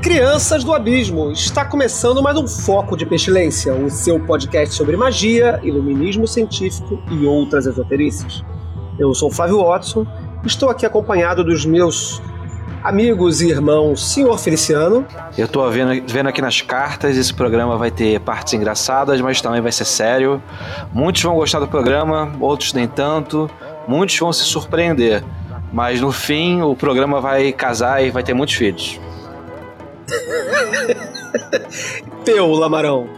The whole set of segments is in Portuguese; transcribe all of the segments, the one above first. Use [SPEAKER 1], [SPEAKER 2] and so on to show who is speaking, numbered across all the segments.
[SPEAKER 1] Crianças do abismo! Está começando mais um Foco de Pestilência, o seu podcast sobre magia, iluminismo científico e outras esoterices. Eu sou Flávio Watson, estou aqui acompanhado dos meus amigos e irmãos Senhor Feliciano.
[SPEAKER 2] Eu tô vendo, vendo aqui nas cartas, esse programa vai ter partes engraçadas, mas também vai ser sério. Muitos vão gostar do programa, outros nem tanto. Muitos vão se surpreender. Mas no fim, o programa vai casar e vai ter muitos filhos.
[SPEAKER 1] Teu, Lamarão.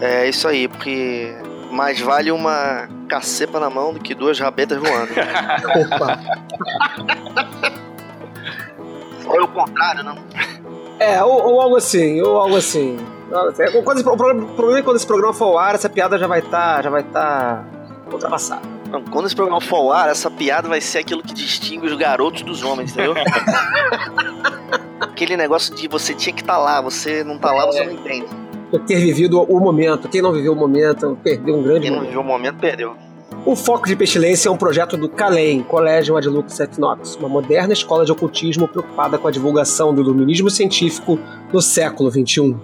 [SPEAKER 3] É isso aí, porque mais vale uma cacepa na mão do que duas rabetas voando.
[SPEAKER 1] Opa.
[SPEAKER 3] Foi o contrário, não?
[SPEAKER 1] É, ou, ou algo assim, ou algo assim. É, Quando o problema é que quando esse programa for ao ar, essa piada já vai estar já vai estar ultrapassada.
[SPEAKER 3] Não, Quando esse programa for ao ar, essa piada vai ser aquilo que distingue os garotos dos homens, entendeu? Aquele negócio de você tinha que estar lá, você não tá lá, você não entende.
[SPEAKER 1] Ter vivido o momento. Quem não viveu o momento perdeu um grande
[SPEAKER 3] Quem não
[SPEAKER 1] momento.
[SPEAKER 3] viveu o momento perdeu.
[SPEAKER 1] O Foco de Pestilência é um projeto do CALEM, Colégio Adlux Equinox, uma moderna escola de ocultismo preocupada com a divulgação do iluminismo científico no século. XXI.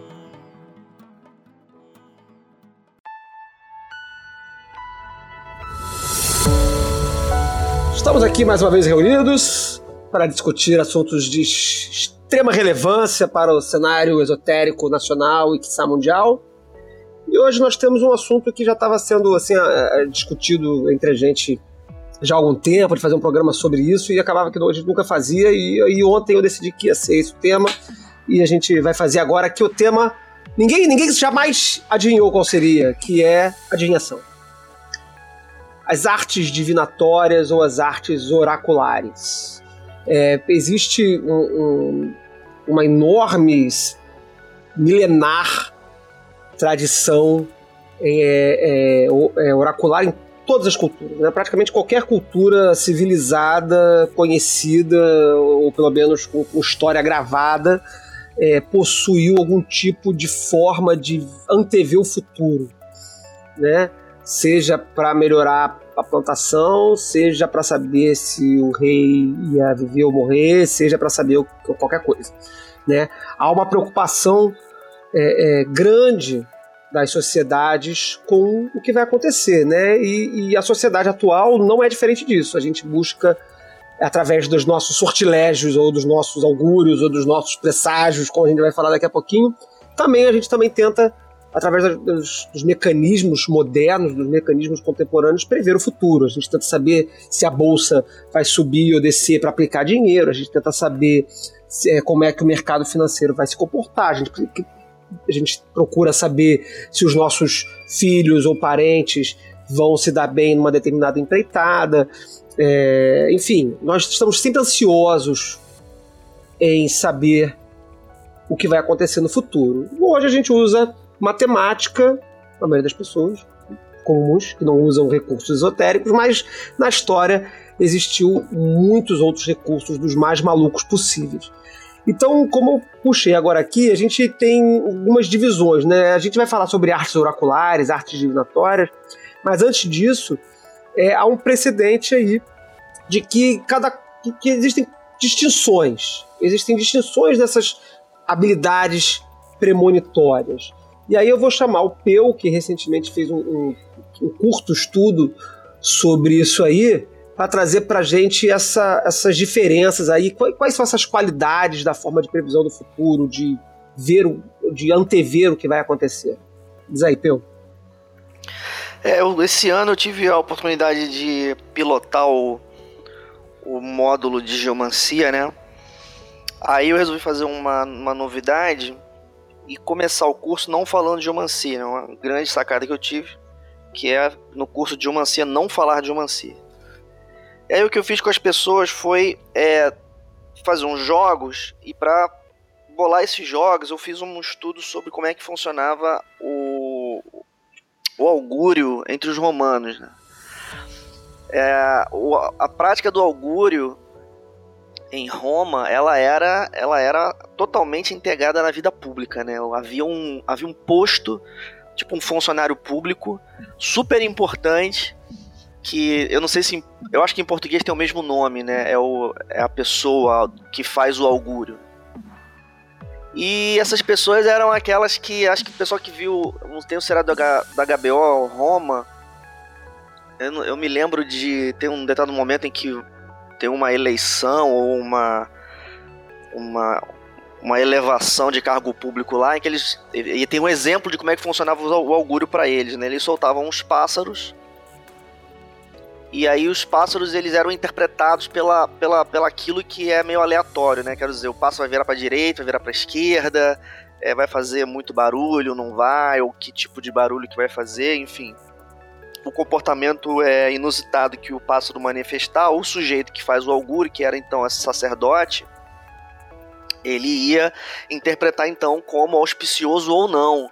[SPEAKER 1] Estamos aqui mais uma vez reunidos para discutir assuntos de extrema relevância para o cenário esotérico nacional e quiçá mundial. E hoje nós temos um assunto que já estava sendo assim discutido entre a gente já há algum tempo, de fazer um programa sobre isso, e acabava que a gente nunca fazia, e, e ontem eu decidi que ia ser esse o tema, e a gente vai fazer agora que o tema ninguém, ninguém jamais adivinhou qual seria, que é adivinhação. As artes divinatórias ou as artes oraculares. É, existe um- um- uma enorme, milenar tradição é, é, é, oracular em todas as culturas. Né? Praticamente qualquer cultura civilizada, conhecida, ou pelo menos com, com história gravada, é, possuiu algum tipo de forma de antever o futuro. Né? Seja para melhorar a plantação, seja para saber se o rei ia viver ou morrer, seja para saber qualquer coisa. Né? Há uma preocupação é, é, grande das sociedades com o que vai acontecer, né? E, e a sociedade atual não é diferente disso. A gente busca através dos nossos sortilégios ou dos nossos augúrios ou dos nossos presságios, como a gente vai falar daqui a pouquinho. Também a gente também tenta através dos, dos mecanismos modernos, dos mecanismos contemporâneos, prever o futuro. A gente tenta saber se a bolsa vai subir ou descer para aplicar dinheiro. A gente tenta saber se- é, como é que o mercado financeiro vai se comportar. A gente a gente procura saber se os nossos filhos ou parentes vão se dar bem numa determinada empreitada. É, enfim, nós estamos sempre ansiosos em saber o que vai acontecer no futuro. Hoje a gente usa matemática, a maioria das pessoas comuns, que não usam recursos esotéricos, mas na história existiu muitos outros recursos dos mais malucos possíveis. Então, como eu puxei agora aqui, a gente tem algumas divisões, né? A gente vai falar sobre artes oraculares, artes divinatórias, mas antes disso, é, há um precedente aí de que cada que, existem distinções, existem distinções dessas habilidades premonitórias. E aí eu vou chamar o Peu, que recentemente fez um, um- um curto estudo sobre isso aí, para trazer para gente essa- essas diferenças aí. Quais, quais são essas qualidades da forma de previsão do futuro, de ver, de antever o que vai acontecer? Diz aí, Peu.
[SPEAKER 3] É, esse ano eu tive a oportunidade de pilotar o, o módulo de geomancia, né? Aí eu resolvi fazer uma, uma novidade e começar o curso não falando de geomancia, né? Uma grande sacada que eu tive, que é no curso de geomancia não falar de geomancia. E aí o que eu fiz com as pessoas foi é, fazer uns jogos e para bolar esses jogos eu fiz um estudo sobre como é que funcionava o, o augúrio entre os romanos. Né? É, a prática do augúrio em Roma, ela era, ela era totalmente integrada na vida pública, né? Havia um, havia um posto, tipo um funcionário público, super importante, que eu não sei se, eu acho que em português tem o mesmo nome, né? É, o, é a pessoa que faz o augúrio. E essas pessoas eram aquelas que, acho que o pessoal que viu, não tem o da, da HBO, Roma, eu, eu me lembro de ter um determinado momento em que tem uma eleição ou uma, uma, uma elevação de cargo público lá, em que eles. E tem um exemplo de como é que funcionava o augúrio para eles, né? Eles soltavam uns pássaros. E aí os pássaros eles eram interpretados pela, pela, pela aquilo que é meio aleatório, né? Quero dizer, o pássaro vai virar para direita, vai virar para esquerda, é, vai fazer muito barulho, não vai, ou que tipo de barulho que vai fazer, enfim o comportamento é inusitado que o pássaro manifestar, o sujeito que faz o augúrio, que era então esse sacerdote, ele ia interpretar então como auspicioso ou não.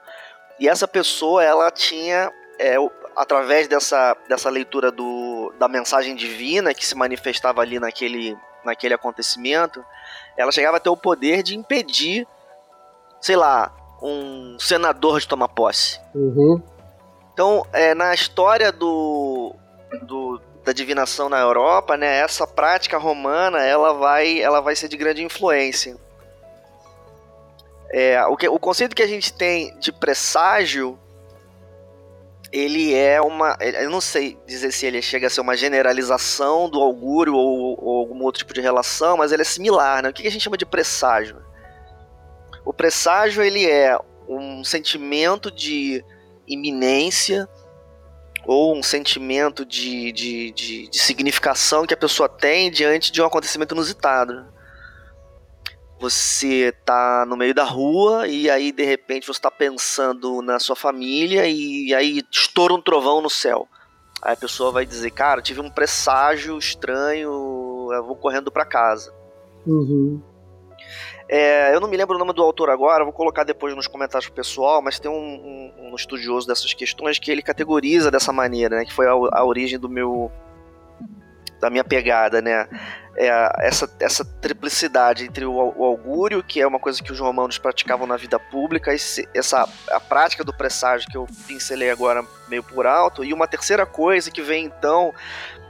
[SPEAKER 3] E essa pessoa, ela tinha, é, através dessa, dessa leitura do, da mensagem divina que se manifestava ali naquele, naquele acontecimento, ela chegava a ter o poder de impedir, sei lá, um senador de tomar posse.
[SPEAKER 1] Uhum.
[SPEAKER 3] Então, é, na história do, do, da divinação na Europa, né, essa prática romana ela vai, ela vai ser de grande influência. É, o, que, o conceito que a gente tem de presságio, ele é uma. Eu não sei dizer se ele chega a ser uma generalização do augúrio ou, ou algum outro tipo de relação, mas ele é similar. Né? O que a gente chama de presságio? O presságio ele é um sentimento de iminência ou um sentimento de, de, de, de, significação que a pessoa tem diante de um acontecimento inusitado. Você tá no meio da rua e aí de repente você está pensando na sua família e aí estoura um trovão no céu. Aí a pessoa vai dizer, cara, tive um presságio estranho, eu vou correndo para casa.
[SPEAKER 1] Uhum.
[SPEAKER 3] É, eu não me lembro o nome do autor agora, vou colocar depois nos comentários pro pessoal, mas tem um, um, um estudioso dessas questões que ele categoriza dessa maneira, né? Que foi a, a origem do meu. da minha pegada, né? É, essa, essa triplicidade entre o, o, augúrio, que é uma coisa que os romanos praticavam na vida pública, essa a prática do presságio que eu pincelei agora meio por alto, e uma terceira coisa que vem então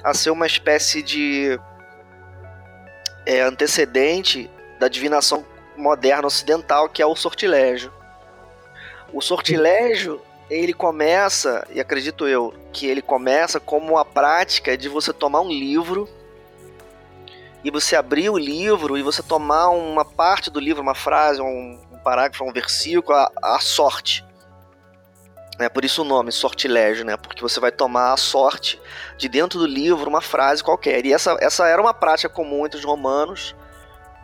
[SPEAKER 3] a ser uma espécie de é, antecedente da divinação moderna ocidental, que é o sortilégio. O sortilégio, ele começa, e acredito eu, que ele começa como a prática de você tomar um livro e você abrir o livro e você tomar uma parte do livro, uma frase, um, parágrafo, um versículo, a, a sorte. É por isso o nome, sortilégio, né? Porque você vai tomar a sorte de dentro do livro uma frase qualquer. E essa, essa era uma prática comum entre os romanos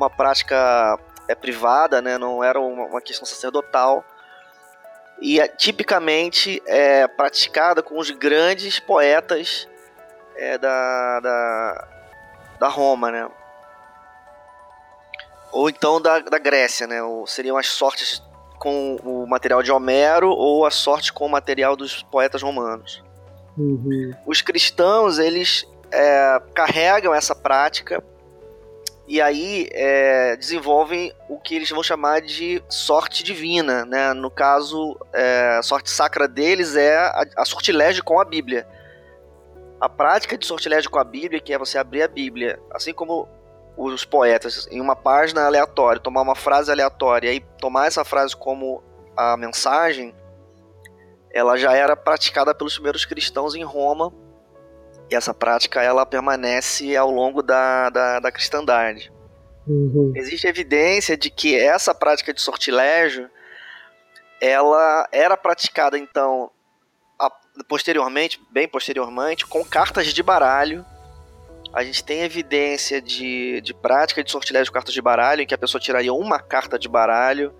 [SPEAKER 3] uma prática é, privada, né? não era uma, uma questão sacerdotal. E é, tipicamente é praticada com os grandes poetas é, da, da, da Roma, né? Ou então da, da Grécia, né? Ou seriam as sortes com o material de Homero ou a sorte com o material dos poetas romanos.
[SPEAKER 1] Uhum.
[SPEAKER 3] Os cristãos, eles é, carregam essa prática e aí é, desenvolvem o que eles vão chamar de sorte divina, né? No caso, é, a sorte sacra deles é a, a sortilégio com a Bíblia. A prática de sortilégio com a Bíblia, que é você abrir a Bíblia, assim como os poetas, em uma página aleatória, tomar uma frase aleatória e tomar essa frase como a mensagem, ela já era praticada pelos primeiros cristãos em Roma e essa prática ela permanece ao longo da, da, da cristandade.
[SPEAKER 1] Uhum.
[SPEAKER 3] Existe evidência de que essa prática de sortilégio ela era praticada então a, posteriormente, bem posteriormente, com cartas de baralho. A gente tem evidência de, de prática de sortilégio com cartas de baralho, em que a pessoa tiraria uma carta de baralho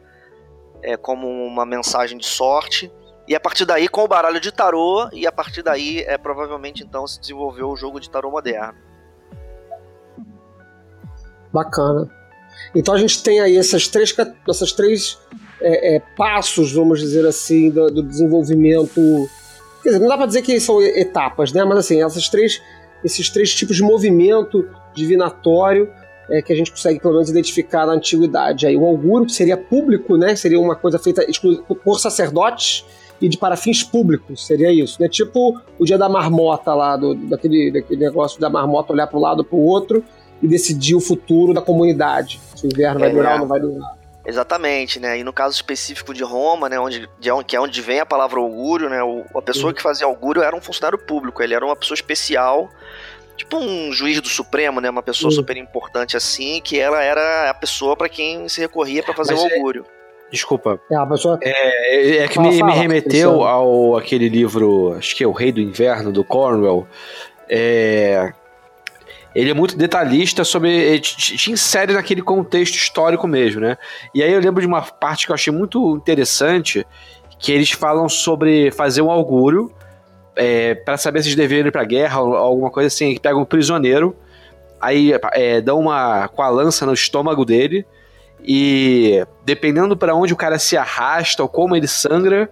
[SPEAKER 3] é, como uma mensagem de sorte. E a partir daí, com o baralho de tarô, e a partir daí, é, provavelmente, então, se desenvolveu o jogo de tarô moderno.
[SPEAKER 1] Bacana. Então a gente tem aí essas três, essas três é, é, passos, vamos dizer assim, do, do desenvolvimento dizer, não dá pra dizer que são etapas, né? Mas assim, essas três, esses três tipos de movimento divinatório é, que a gente consegue pelo menos identificar na antiguidade. Aí o augúrio, que seria público, né? Seria uma coisa feita por sacerdotes e de para fins públicos, seria isso, né? Tipo o dia da marmota lá, do, daquele, daquele negócio da marmota olhar para um lado para o outro e decidir o futuro da comunidade. Se o inverno é, vai durar ou não vai durar.
[SPEAKER 3] Exatamente, né? E no caso específico de Roma, né, onde, de, que é onde vem a palavra augúrio, né? O, a pessoa uhum. que fazia augúrio era um funcionário público, ele era uma pessoa especial tipo um juiz do Supremo, né? Uma pessoa super importante assim, que ela era a pessoa para quem se recorria para fazer Mas o é- augúrio.
[SPEAKER 4] É... Desculpa. É, pessoa... é, é que fala, me, fala, me, remeteu ao aquele livro, acho que é O Rei do Inverno, do Cornwell. É, ele é muito detalhista sobre. Te, te, insere naquele contexto histórico mesmo, né? E aí eu lembro de uma parte que eu achei muito interessante, que eles falam sobre fazer um augúrio é, para saber se eles deveriam ir pra guerra ou alguma coisa assim, que pegam um prisioneiro, aí é, dão uma com a lança no estômago dele, e dependendo para onde o cara se arrasta ou como ele sangra,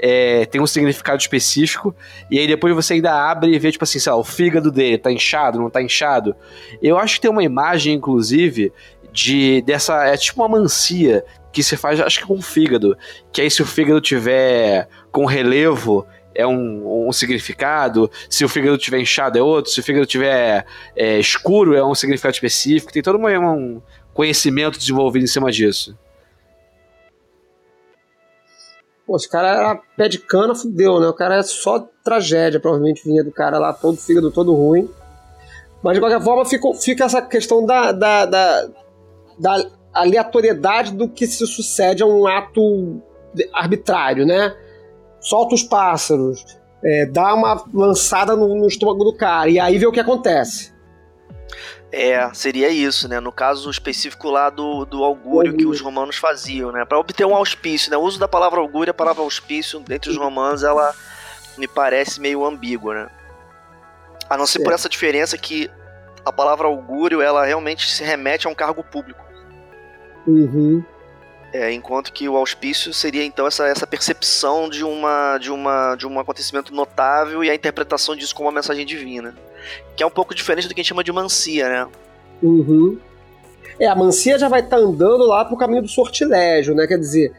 [SPEAKER 4] é, tem um significado específico, e aí depois você ainda abre e vê, tipo assim, sei lá, o fígado dele tá inchado, não tá inchado. Eu acho que tem uma imagem, inclusive, de dessa. É tipo uma mancia que se faz, acho que com o fígado. Que aí se o fígado tiver com relevo, é um, um significado, se o fígado estiver inchado é outro, se o fígado estiver é, escuro é um significado específico, tem todo uma, um conhecimento desenvolvido em cima disso.
[SPEAKER 1] Pô, esse cara era pé de cana, fudeu, né? O cara é só tragédia, provavelmente vinha do cara lá, todo fígado todo ruim. Mas de qualquer forma fica, fica essa questão da, da, da, da aleatoriedade do que se sucede a um ato arbitrário, né? solta os pássaros, é, dá uma lançada no, no, estômago do cara, e aí vê o que acontece.
[SPEAKER 3] É, seria isso, né? No caso específico lá do, do augúrio que os romanos faziam, né? Para obter um auspício, né? O uso da palavra augúrio, a palavra auspício, entre os romanos, ela me parece meio ambígua, né? A não ser por essa diferença que a palavra augúrio, ela realmente se remete a um cargo público.
[SPEAKER 1] Uhum.
[SPEAKER 3] É, enquanto que o auspício seria então essa, essa percepção de uma de uma de um acontecimento notável e a interpretação disso como uma mensagem divina, que é um pouco diferente do que a gente chama de mancia, né?
[SPEAKER 1] Uhum. É, a mancia já vai estar tá andando lá pro caminho do sortilégio, né? Quer dizer,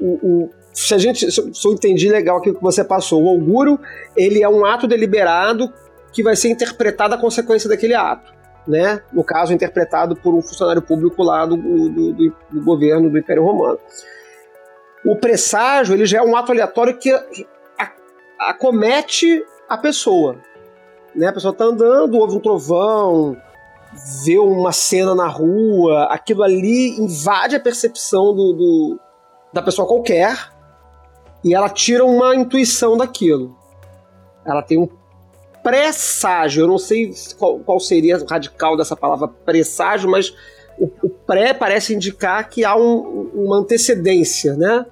[SPEAKER 1] o, o se a gente se eu entendi legal aquilo que você passou, o augúrio ele é um ato deliberado que vai ser interpretado a consequência daquele ato né? no caso interpretado por um funcionário público lá do, do, do, do governo do Império Romano. O presságio ele já é um ato aleatório que acomete a pessoa. Né? A pessoa está andando, ouve um trovão, vê uma cena na rua, aquilo ali invade a percepção do, do, da pessoa qualquer e ela tira uma intuição daquilo. Ela tem um presságio. Eu não sei qual, qual seria o radical dessa palavra presságio, mas o, o pré parece indicar que há um, uma antecedência, né?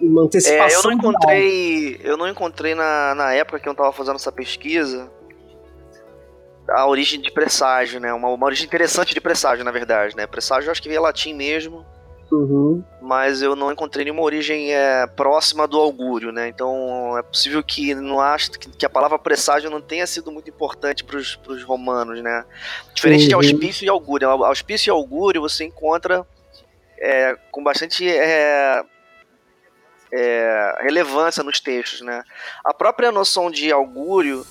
[SPEAKER 3] Uma antecipação. É, eu não encontrei, eu não encontrei na, na época que eu estava fazendo essa pesquisa a origem de presságio, né? Uma, uma origem interessante de presságio, na verdade, né? Presságio eu acho que veio latim mesmo.
[SPEAKER 1] Uhum.
[SPEAKER 3] Mas eu não encontrei nenhuma origem é, próxima do augúrio, né? Então é possível que não acho que, que a palavra presságio não tenha sido muito importante para os romanos, né? Diferente uhum. de auspício e augúrio. Auspício e augúrio você encontra é, com bastante é, é, relevância nos textos, né? A própria noção de augúrio,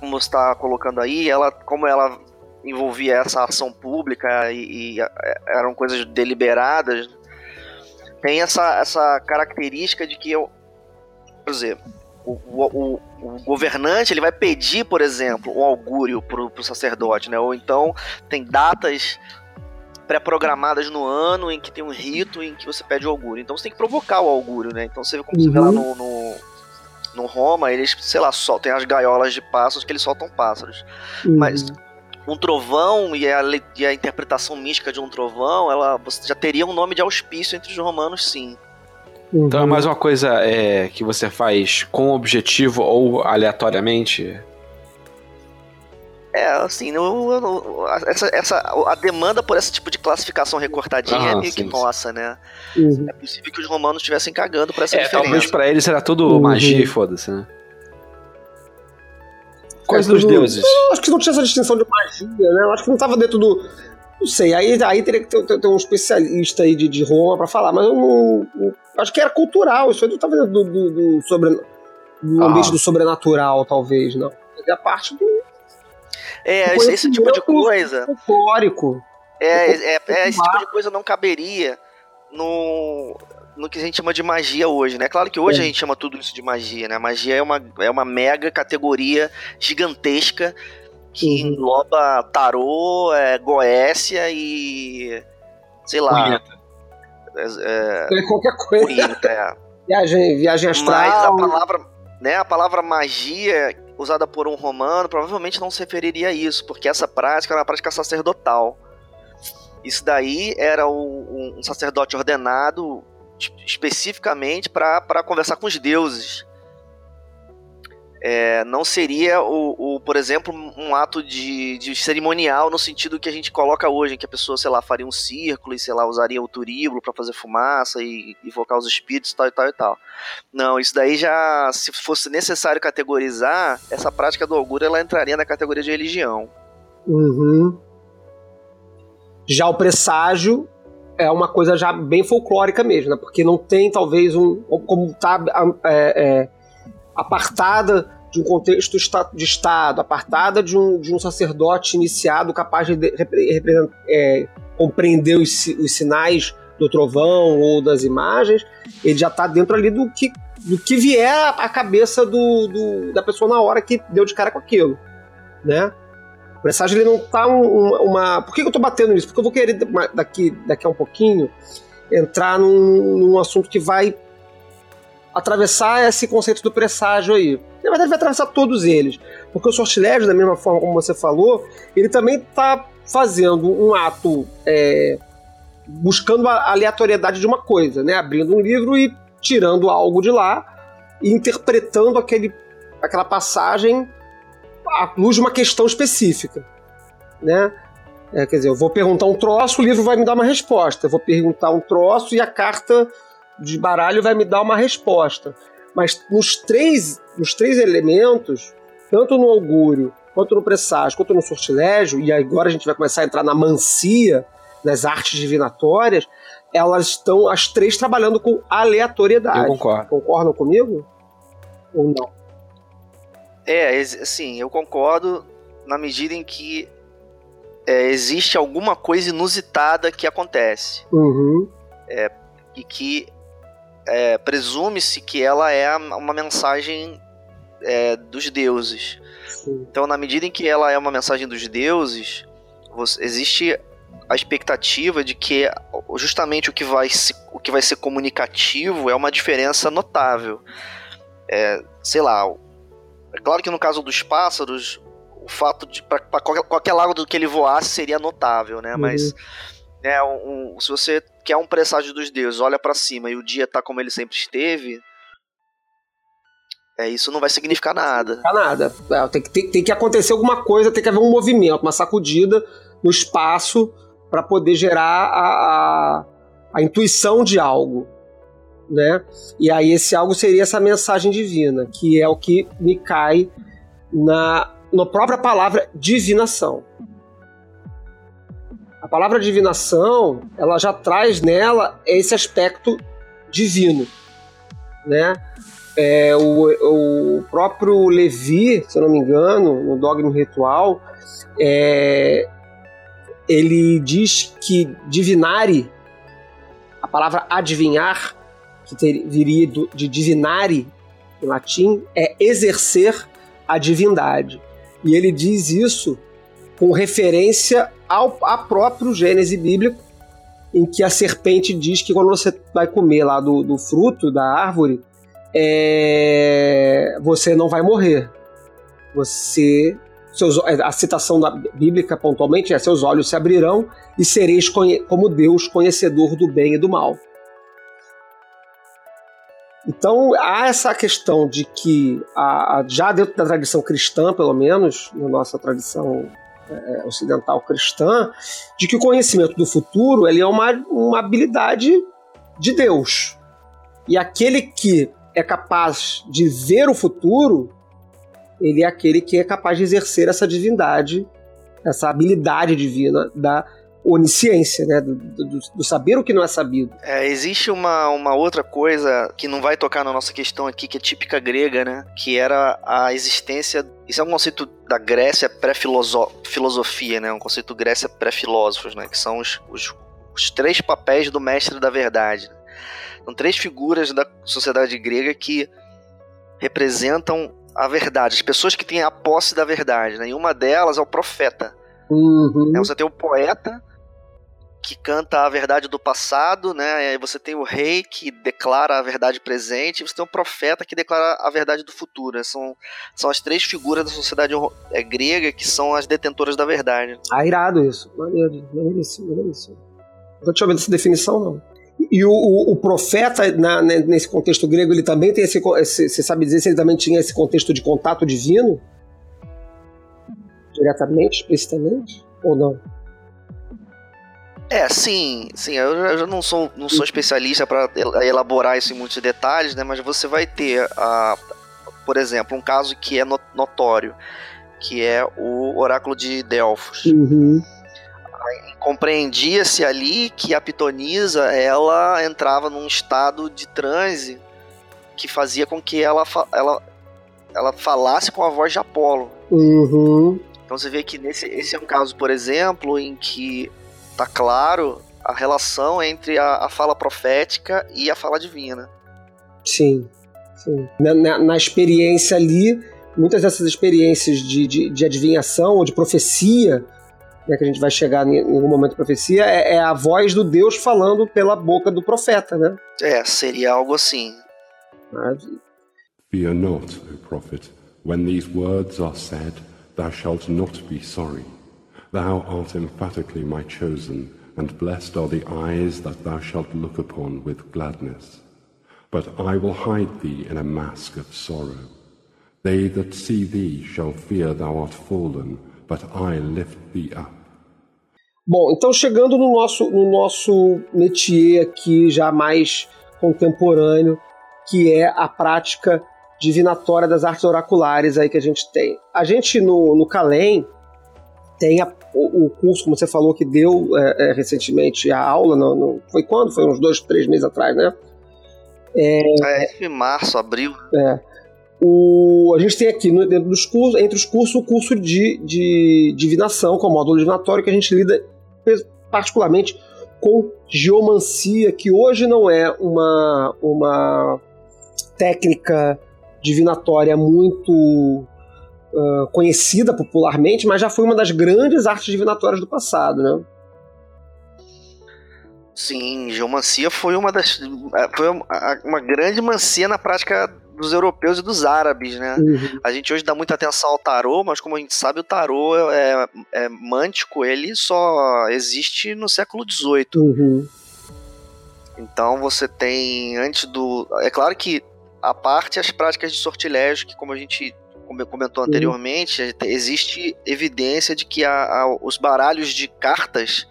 [SPEAKER 3] como você está colocando aí, ela, como ela envolvia essa ação pública e, e eram coisas deliberadas, tem essa, essa característica de que eu, por exemplo, o, o, o, governante ele vai pedir, por exemplo, um augúrio para o sacerdote, né? Ou então tem datas pré-programadas no ano em que tem um rito em que você pede o augúrio. Então você tem que provocar o augúrio, né? Então você vê como uhum. você vê lá no, no, no, Roma, eles, sei lá, soltam as gaiolas de pássaros que eles soltam pássaros. Uhum. Mas um trovão e a, e a interpretação mística de um trovão, ela você já teria um nome de auspício entre os romanos, sim.
[SPEAKER 4] Uhum. Então é mais uma coisa é, que você faz com objetivo ou aleatoriamente?
[SPEAKER 3] É, assim, no, no, essa, essa, a demanda por esse tipo de classificação recortadinha ah, é meio sim, que nossa, né? Uhum. É possível que os romanos estivessem cagando por essa é, diferença.
[SPEAKER 2] Talvez pra eles era tudo uhum. magia e foda-se, né? Coisa dos deuses.
[SPEAKER 1] Eu acho que não tinha essa distinção de magia, né? Eu acho que não tava dentro do. Não sei, aí, aí teria que ter, ter, ter um especialista aí de, de Roma pra falar, mas eu não, não, Acho que era cultural, isso aí não tava dentro do, do, do, sobre, do ah. ambiente do sobrenatural, talvez, não. É a parte do
[SPEAKER 3] é, esse, esse tipo de coisa.
[SPEAKER 1] Folclórico.
[SPEAKER 3] É, é, é, esse tipo de coisa não caberia no, no que a gente chama de magia hoje, né? Claro que hoje é. a gente chama tudo isso de magia, né? Magia é uma, é uma mega categoria gigantesca que uhum. engloba tarô, é, goécia e. sei lá.
[SPEAKER 1] É, é, é, qualquer coisa.
[SPEAKER 3] Punheta, é.
[SPEAKER 1] Viagem, viagem astral. Mas
[SPEAKER 3] a palavra, né, a palavra magia usada por um romano provavelmente não se referiria a isso, porque essa prática era uma prática sacerdotal. Isso daí era um sacerdote ordenado especificamente para conversar com os deuses é, não seria, o, o, por exemplo, um ato de, de, cerimonial no sentido que a gente coloca hoje, em que a pessoa, sei lá, faria um círculo e, sei lá, usaria o turíbulo para fazer fumaça e invocar os espíritos tal e tal e tal. Não, isso daí já, se fosse necessário categorizar, essa prática do augúrio ela entraria na categoria de religião.
[SPEAKER 1] Uhum. Já o presságio é uma coisa já bem folclórica mesmo, né? Porque não tem talvez um. Como tá. É, é apartada de um contexto de Estado, apartada de um, de um sacerdote iniciado capaz de é, compreender os, os, sinais do trovão ou das imagens, ele já está dentro ali do que, do que vier à cabeça do, do, da pessoa na hora que deu de cara com aquilo, né? O presságio ele não está um, uma... Por que eu estou batendo nisso? Porque eu vou querer daqui, daqui a um pouquinho entrar num, num assunto que vai atravessar esse conceito do presságio aí. Na verdade, vai atravessar todos eles. Porque o sortilégio, da mesma forma como você falou, ele também está fazendo um ato é, buscando a aleatoriedade de uma coisa, né? Abrindo um livro e tirando algo de lá e interpretando aquele, aquela passagem à luz de uma questão específica, né? É, quer dizer, eu vou perguntar um troço, o livro vai me dar uma resposta. Eu vou perguntar um troço e a carta de baralho vai me dar uma resposta. Mas nos três, nos três elementos, tanto no augúrio, quanto no presságio, quanto no sortilégio, e agora a gente vai começar a entrar na mancia, nas artes divinatórias, elas estão as três trabalhando com aleatoriedade. Eu
[SPEAKER 2] concordo.
[SPEAKER 1] Concordam comigo? Ou não?
[SPEAKER 3] É, assim, eu concordo na medida em que é, existe alguma coisa inusitada que acontece.
[SPEAKER 1] Uhum.
[SPEAKER 3] É, e que é, presume-se que ela é uma mensagem é, dos deuses. Sim. Então, na medida em que ela é uma mensagem dos deuses, você, existe a expectativa de que justamente o que vai, se, o que vai ser comunicativo é uma diferença notável. É, sei lá, é claro que no caso dos pássaros, o fato de para qualquer, qualquer lado que ele voasse seria notável, né? Uhum. Mas né, um, se você quer um presságio dos deuses, olha para cima e o dia tá como ele sempre esteve, é, isso não vai significar nada.
[SPEAKER 1] Não nada. É, tem, que, tem, tem, que acontecer alguma coisa, tem que haver um movimento, uma sacudida no espaço para poder gerar a, a, a, intuição de algo. Né? E aí esse algo seria essa mensagem divina, que é o que me cai na, na própria palavra divinação. A palavra divinação, ela já traz nela esse aspecto divino, né? É, o, o próprio Levi, se eu não me engano, no Dogma Ritual, é, ele diz que divinare, a palavra adivinhar, que ter, viria do, de divinare em latim, é exercer a divindade. E ele diz isso com referência ao a próprio Gênese bíblico, em que a serpente diz que quando você vai comer lá do, do fruto da árvore, é, você não vai morrer. Você. Seus, a citação da bíblica pontualmente é: seus olhos se abrirão e sereis como Deus, conhecedor do bem e do mal. Então há essa questão de que, a, a, já dentro da tradição cristã, pelo menos, na nossa tradição é, ocidental cristã, de que o conhecimento do futuro ele é uma, uma habilidade de Deus. E aquele que é capaz de ver o futuro, ele é aquele que é capaz de exercer essa divindade, essa habilidade divina da onisciência, né? Do, do, do, saber o que não é sabido.
[SPEAKER 3] É, existe uma, uma outra coisa que não vai tocar na nossa questão aqui, que é típica grega, né? Que era a existência. Isso é um conceito da Grécia pré-filosofia, né? Um conceito Grécia pré-filósofos, né? Que são os, os, os, três papéis do mestre da verdade. São três figuras da sociedade grega que representam a verdade, as pessoas que têm a posse da verdade, né? E uma delas é o profeta.
[SPEAKER 1] Uhum.
[SPEAKER 3] É, você tem o poeta, que canta a verdade do passado, né? E aí você tem o rei que declara a verdade presente, e você tem o profeta que declara a verdade do futuro. Né? São, são as três figuras da sociedade é, grega que são as detentoras da verdade.
[SPEAKER 1] Ah, irado isso. Maneiro, maneiríssimo, maneiríssimo. Não tô te ouvindo essa definição, não. E o, o, o profeta, na, nesse contexto grego, ele também tem esse. Você sabe dizer se ele também tinha esse contexto de contato divino? Diretamente, explicitamente? Ou não?
[SPEAKER 3] É, sim, sim. Eu, já não sou, não sou especialista para elaborar isso em muitos detalhes, né? Mas você vai ter, a, por exemplo, um caso que é notório, que é o oráculo de Delfos.
[SPEAKER 1] Uhum.
[SPEAKER 3] Compreendia-se ali que a pitonisa ela entrava num estado de transe que fazia com que ela, ela, ela falasse com a voz de Apolo.
[SPEAKER 1] Uhum.
[SPEAKER 3] Então você vê que nesse, esse é um caso, por exemplo, em que tá claro a relação entre a, a fala profética e a fala divina.
[SPEAKER 1] Sim, sim. Na, na, na experiência ali, muitas dessas experiências de, de, de adivinhação ou de profecia, né, que a gente vai chegar em algum momento de profecia, é, é, a voz do Deus falando pela boca do profeta, né?
[SPEAKER 3] É, seria algo assim.
[SPEAKER 1] Maravilha.
[SPEAKER 5] Fear not, O prophet, when these words are said, thou shalt not be sorry. Thou art emphatically my chosen, and blessed are the eyes that thou shalt look upon with gladness. But I will hide thee in a mask of sorrow. They that see thee shall fear thou art fallen, but I lift thee up.
[SPEAKER 1] Bom, então chegando no nosso, no nosso métier aqui já mais contemporâneo, que é a prática divinatória das artes oraculares aí que a gente tem. A gente no, no Calem, tem a, o, o, curso, como você falou, que deu é, é, recentemente a aula, no, foi quando? Foi uns dois, três meses atrás, né?
[SPEAKER 3] É, é março, abril.
[SPEAKER 1] É. O, a gente tem aqui no, dentro dos cursos, entre os cursos, o curso de, de divinação, com o módulo divinatório, que a gente lida particularmente com geomancia, que hoje não é uma, uma técnica divinatória muito uh, conhecida popularmente, mas já foi uma das grandes artes divinatórias do passado, né?
[SPEAKER 3] Sim, geomancia foi uma das. É, foi uma grande mancia na prática dos europeus e dos árabes, né?
[SPEAKER 1] Uhum.
[SPEAKER 3] A gente hoje dá muita atenção ao tarô, mas como a gente sabe, o tarô é, é, é mântico, ele só existe no século XVIII.
[SPEAKER 1] Uhum.
[SPEAKER 3] Então você tem, antes do. É claro que a parte as práticas de sortilégio, que como a gente comentou anteriormente, existe evidência de que a, a, os baralhos de cartas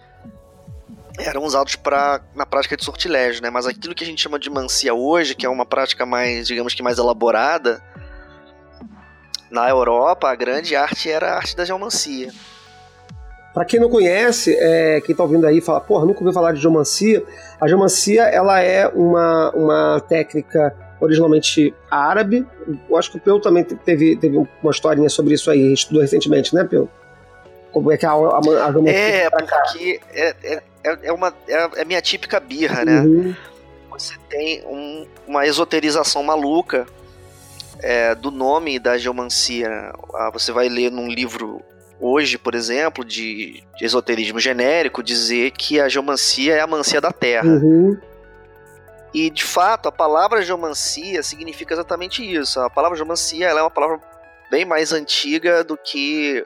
[SPEAKER 3] eram usados para na prática de sortilégio, né? Mas aquilo que a gente chama de mancia hoje, que é uma prática mais, digamos que mais elaborada, na Europa a grande arte era a arte da geomancia.
[SPEAKER 1] Para quem não conhece, é, quem está ouvindo aí fala, porra, nunca ouviu falar de geomancia. A geomancia ela é uma, uma técnica originalmente árabe. Eu acho que o Peu também teve, teve uma historinha sobre isso aí, estudou recentemente, né, Peu? Como é que a, a, a
[SPEAKER 3] É, porque é, é, é, uma, é a minha típica birra, né?
[SPEAKER 1] Uhum.
[SPEAKER 3] Você tem um, uma esoterização maluca é, do nome da geomancia. Ah, você vai ler num livro hoje, por exemplo, de, de, esoterismo genérico, dizer que a geomancia é a mancia da Terra.
[SPEAKER 1] Uhum.
[SPEAKER 3] E de fato, a palavra geomancia significa exatamente isso. A palavra geomancia é uma palavra bem mais antiga do que.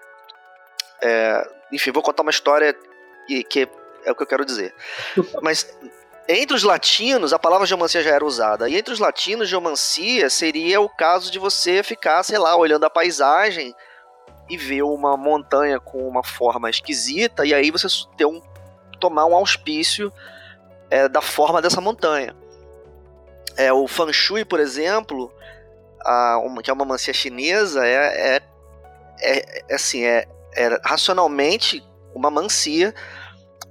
[SPEAKER 3] É, enfim, vou contar uma história que, que é o que eu quero dizer. Mas entre os latinos, a palavra geomancia já era usada. E entre os latinos, geomancia seria o caso de você ficar, sei lá, olhando a paisagem e ver uma montanha com uma forma esquisita, e aí você ter um, tomar um auspício é, da forma dessa montanha. É, o Feng Shui, por exemplo, a, uma, que é uma mancia chinesa, é, é, é, é assim, é, é racionalmente uma mancia,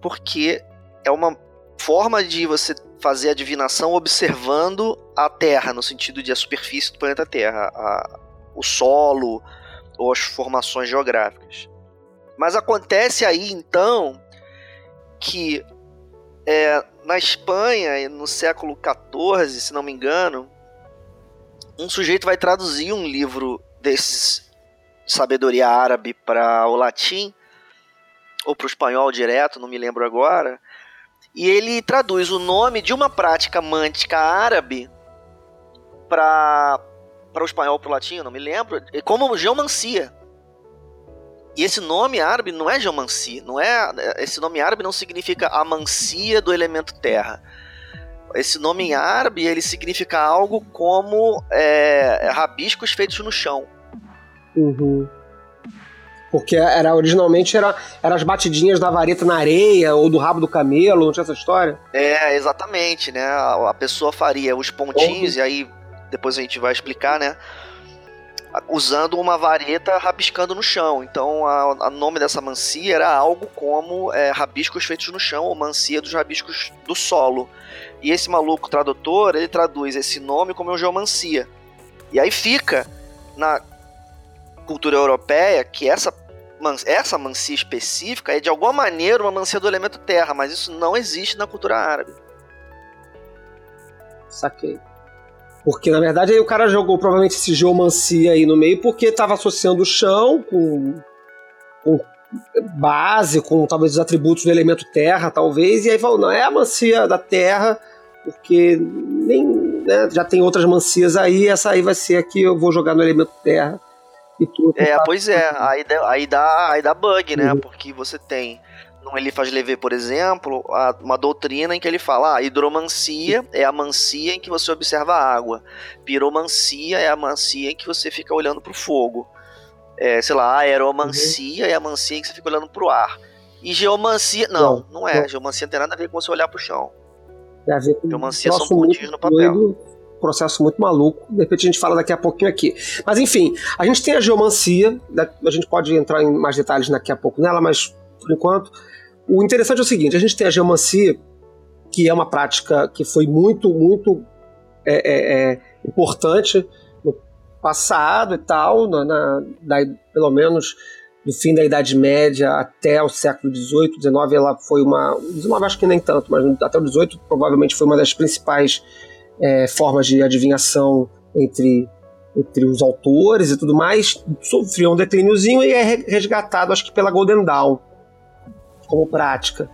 [SPEAKER 3] porque é uma forma de você fazer a divinação observando a Terra, no sentido de a superfície do planeta Terra, a, o solo ou as formações geográficas. Mas acontece aí então que é, na Espanha, no século XIV, se não me engano, um sujeito vai traduzir um livro desses de sabedoria árabe para o latim ou para o espanhol direto, não me lembro agora. E ele traduz o nome de uma prática mântica árabe para para o espanhol para o latim, não me lembro, como geomancia. E esse nome árabe não é geomancia, não é esse nome árabe não significa a mancia do elemento terra. Esse nome em árabe ele significa algo como é, rabiscos feitos no chão.
[SPEAKER 1] Uhum. Porque era originalmente era, era as batidinhas da vareta na areia ou do rabo do camelo, não tinha essa história?
[SPEAKER 3] É, exatamente, né? A, a pessoa faria os pontinhos uhum. e aí depois a gente vai explicar, né? Usando uma vareta rabiscando no chão. Então, o nome dessa mancia era algo como é, rabiscos feitos no chão, ou mancia dos rabiscos do solo. E esse maluco tradutor, ele traduz esse nome como geomancia. E aí fica na cultura europeia que essa essa mancia específica é de alguma maneira uma mancia do elemento terra, mas isso não existe na cultura árabe.
[SPEAKER 1] Saquei. Porque na verdade aí o cara jogou provavelmente esse geomancia aí no meio porque estava associando o chão com, com base, com talvez os atributos do elemento terra, talvez, e aí falou, não, é a mancia da terra, porque nem, né, já tem outras mancias aí, essa aí vai ser aqui, eu vou jogar no elemento terra
[SPEAKER 3] e tudo. É, pois é, aí, aí, dá, aí dá bug, né? Uhum. Porque você tem no Eliphas Levé, por exemplo, uma doutrina em que ele fala: ah, hidromancia é a mancia em que você observa a água, piromancia é a mancia em que você fica olhando para o fogo, é, sei lá, aeromancia uhum. é a mancia em que você fica olhando para o ar. E geomancia, não, não, não é. Não. Geomancia não tem nada a ver com você olhar para o chão.
[SPEAKER 1] Tem a ver com geomancia são pontinhos no papel. Doido processo muito maluco. De repente a gente fala daqui a pouquinho aqui. Mas enfim, a gente tem a geomancia, né, a gente pode entrar em mais detalhes daqui a pouco nela, mas por enquanto. O interessante é o seguinte: a gente tem a geomancia, que é uma prática que foi muito, muito é, é, é importante no passado e tal, na, na, da, pelo menos do fim da Idade Média até o século XVIII, XIX, ela foi uma. XIX acho que nem tanto, mas até o XVIII provavelmente foi uma das principais é, formas de adivinhação entre, entre os autores e tudo mais, sofreu um declíniozinho e é resgatado, acho que pela Golden Dawn, como prática.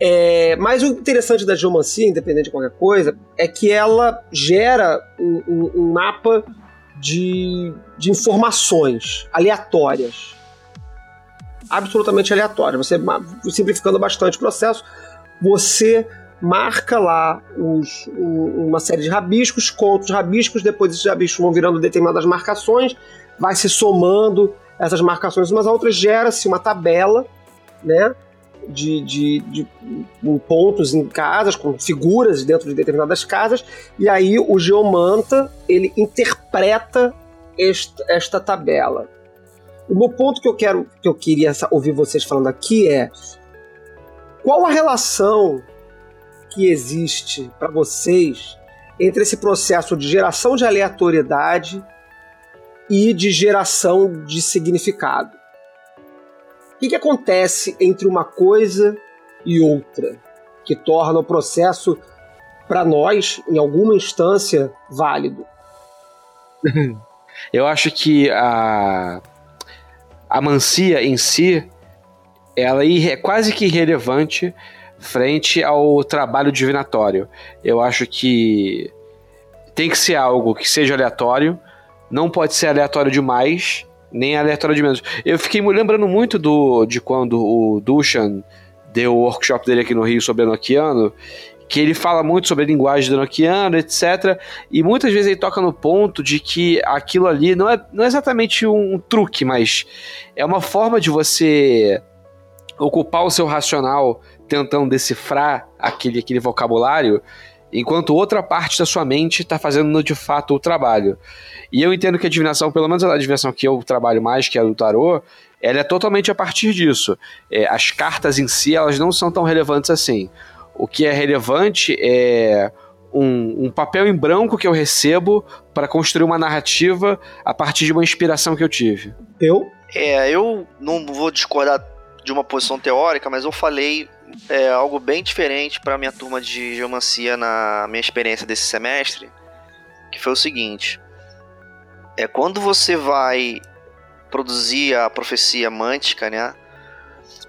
[SPEAKER 1] É, mas o interessante da geomancia, independente de qualquer coisa, é que ela gera um, um, um mapa de, de informações aleatórias. Absolutamente aleatórias. Você, simplificando bastante o processo, você marca lá os, uma série de rabiscos, conta os rabiscos, depois esses rabiscos vão virando determinadas marcações, vai se somando essas marcações umas a outras, gera-se uma tabela, né? De, de, de, de, pontos em casas, com figuras dentro de determinadas casas, e aí o geomanta ele interpreta esta, esta tabela. O meu ponto que eu quero, que eu queria ouvir vocês falando aqui é qual a relação que existe para vocês entre esse processo de geração de aleatoriedade e de geração de significado? O que, que acontece entre uma coisa e outra que torna o processo, para nós, em alguma instância, válido?
[SPEAKER 2] Eu acho que a, a mancia em si ela é quase que irrelevante frente ao trabalho divinatório. Eu acho que tem que ser algo que seja aleatório, não pode ser aleatório demais, nem aleatório de menos. Eu fiquei me lembrando muito do, de quando o Dushan deu o workshop dele aqui no Rio sobre Enochiano, que ele fala muito sobre a linguagem do Nokiano, etc. E muitas vezes ele toca no ponto de que aquilo ali não é, não é exatamente um truque, mas é uma forma de você ocupar o seu racional tentando decifrar aquele, aquele vocabulário, enquanto outra parte da sua mente está fazendo de fato o trabalho. E eu entendo que a divinação, pelo menos a divinação que eu trabalho mais, que é a do tarô, ela é totalmente a partir disso. É, as cartas em si, elas não são tão relevantes assim. O que é relevante é um, um papel em branco que eu recebo para construir uma narrativa a partir de uma inspiração que eu tive.
[SPEAKER 1] Eu?
[SPEAKER 3] É, eu não vou discordar de uma posição teórica, mas eu falei é, algo bem diferente para minha turma de geomancia na minha experiência desse semestre, que foi o seguinte: é quando você vai produzir a profecia mântica, né?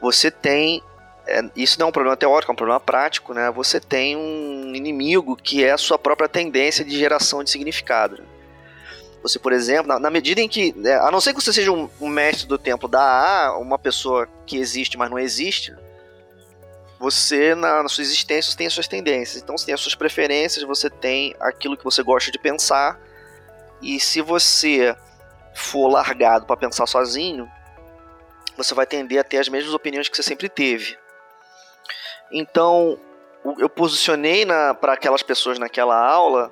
[SPEAKER 3] Você tem é, isso não é um problema teórico, é um problema prático, né? Você tem um inimigo que é a sua própria tendência de geração de significado. Você, por exemplo, na, na medida em que, né, a não ser que você seja um, um, mestre do tempo da AA, uma pessoa que existe, mas não existe, você, na, na sua existência, tem as suas tendências. Então, você tem as suas preferências, você tem aquilo que você gosta de pensar, e se você for largado para pensar sozinho, você vai tender a ter as mesmas opiniões que você sempre teve. Então, eu posicionei para aquelas pessoas naquela aula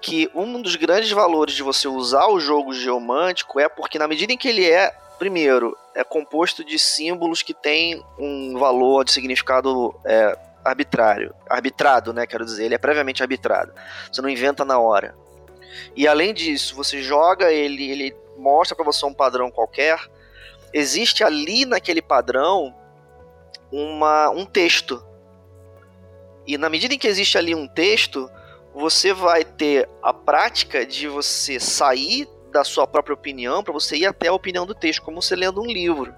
[SPEAKER 3] que um dos grandes valores de você usar o jogo geomântico é porque, na medida em que ele é, primeiro, é composto de símbolos que têm um valor de significado é, arbitrário, arbitrado, né? Quero dizer, ele é previamente arbitrado. Você não inventa na hora. E além disso, você joga ele, ele mostra para você um padrão qualquer. Existe ali naquele padrão uma, um texto. E na medida em que existe ali um texto, você vai ter a prática de você sair da sua própria opinião para você ir até a opinião do texto, como você lendo um livro.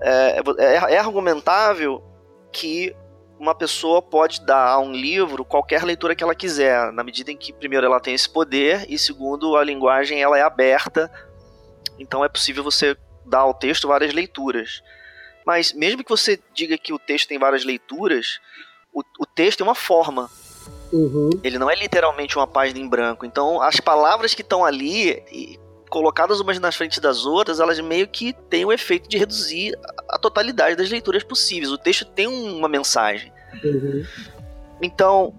[SPEAKER 3] É, é, é argumentável que uma pessoa pode dar a um livro qualquer leitura que ela quiser, na medida em que, primeiro, ela tem esse poder e, segundo, a linguagem ela é aberta, então é possível você dar ao texto várias leituras. Mas mesmo que você diga que o texto tem várias leituras, o, o texto é uma forma. Uhum. Ele não é literalmente uma página em branco. Então, as palavras que estão ali, colocadas umas na frente das outras, elas meio que têm o efeito de reduzir a totalidade das leituras possíveis. O texto tem uma mensagem. Uhum. Então,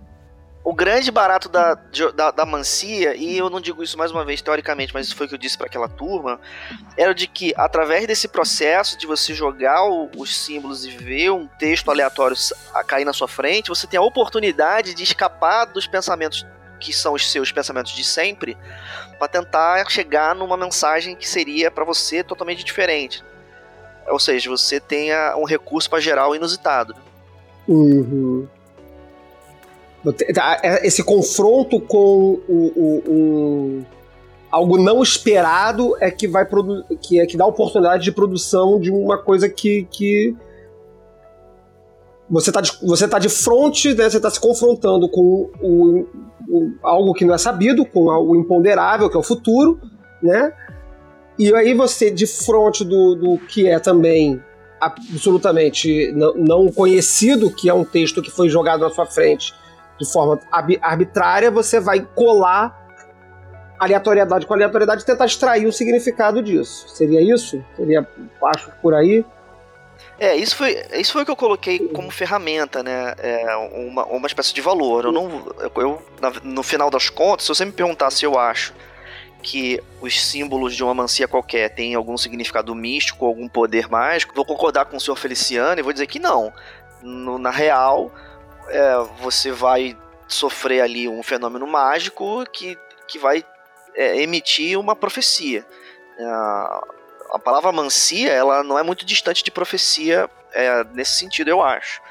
[SPEAKER 3] o grande barato da, da, da, mancia, e eu não digo isso mais uma vez teoricamente, mas isso foi o que eu disse para aquela turma, era de que através desse processo de você jogar o, os símbolos e ver um texto aleatório a cair na sua frente, você tem a oportunidade de escapar dos pensamentos que são os seus pensamentos de sempre, para tentar chegar numa mensagem que seria para você totalmente diferente. Ou seja, você tenha um recurso para gerar o inusitado.
[SPEAKER 1] Uhum. Tá, é, esse confronto com o, o, o, algo não esperado é que vai que é que dá oportunidade de produção de uma coisa que, que você está de, você tá de frente, né, você está se confrontando com o, o, algo que não é sabido, com o imponderável, que é o futuro, né? E aí você, de frente do, do que é também absolutamente não, não conhecido, que é um texto que foi jogado na sua frente de forma arbitrária, você vai colar aleatoriedade com aleatoriedade e tentar extrair o significado disso. Seria isso? Seria, acho, por aí?
[SPEAKER 3] É, isso foi, isso foi o que eu coloquei como ferramenta, né? É, uma, uma espécie de valor. Eu não. Eu, no final das contas, se você me perguntar se eu acho que os símbolos de uma mancia qualquer têm algum significado místico, algum poder mágico, vou concordar com o senhor Feliciano e vou dizer que não. No, na real, é, você vai sofrer ali um fenômeno mágico que, que vai é, emitir uma profecia. É, a palavra mancia, ela não é muito distante de profecia é, nesse sentido, eu acho.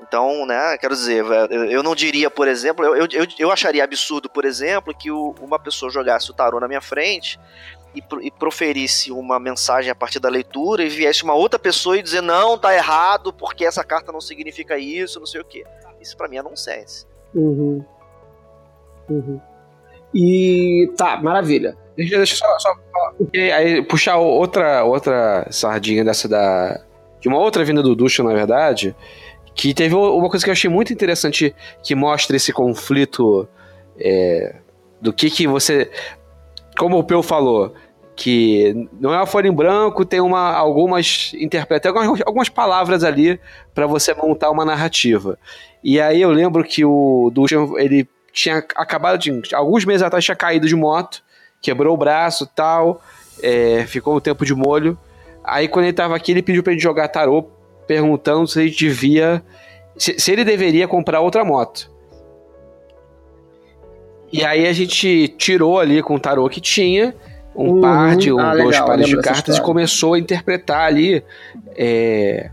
[SPEAKER 3] Então, né, quero dizer, eu não diria, por exemplo, eu, eu, eu acharia absurdo, por exemplo, que o, uma pessoa jogasse o tarô na minha frente e, e, proferisse uma mensagem a partir da leitura e viesse uma outra pessoa e dizer, não, tá errado, porque essa carta não significa isso, não sei o quê. Isso para mim é nonsense.
[SPEAKER 1] Uhum. Uhum. E tá, maravilha.
[SPEAKER 2] Deixa, deixa eu só, só aí, puxar outra, outra sardinha dessa da. De uma outra vinda do Ducho, na verdade,
[SPEAKER 4] Que teve uma coisa que eu achei muito interessante que mostra esse conflito é, do que que você. Como o Peu falou, que não é uma folha em branco, tem uma, algumas interpreta algumas, algumas palavras ali para você montar uma narrativa. E aí eu lembro que o Duchamp, ele tinha acabado de alguns meses atrás tinha caído de moto, quebrou o braço, tal, é, ficou um tempo de molho. Aí quando ele tava aqui, ele pediu para ele jogar tarô, perguntando se ele devia se, se ele deveria comprar outra moto. E aí a gente tirou ali com o tarô que tinha um uhum. par de um, ah, dois legal, pares de cartas e começou a interpretar ali é,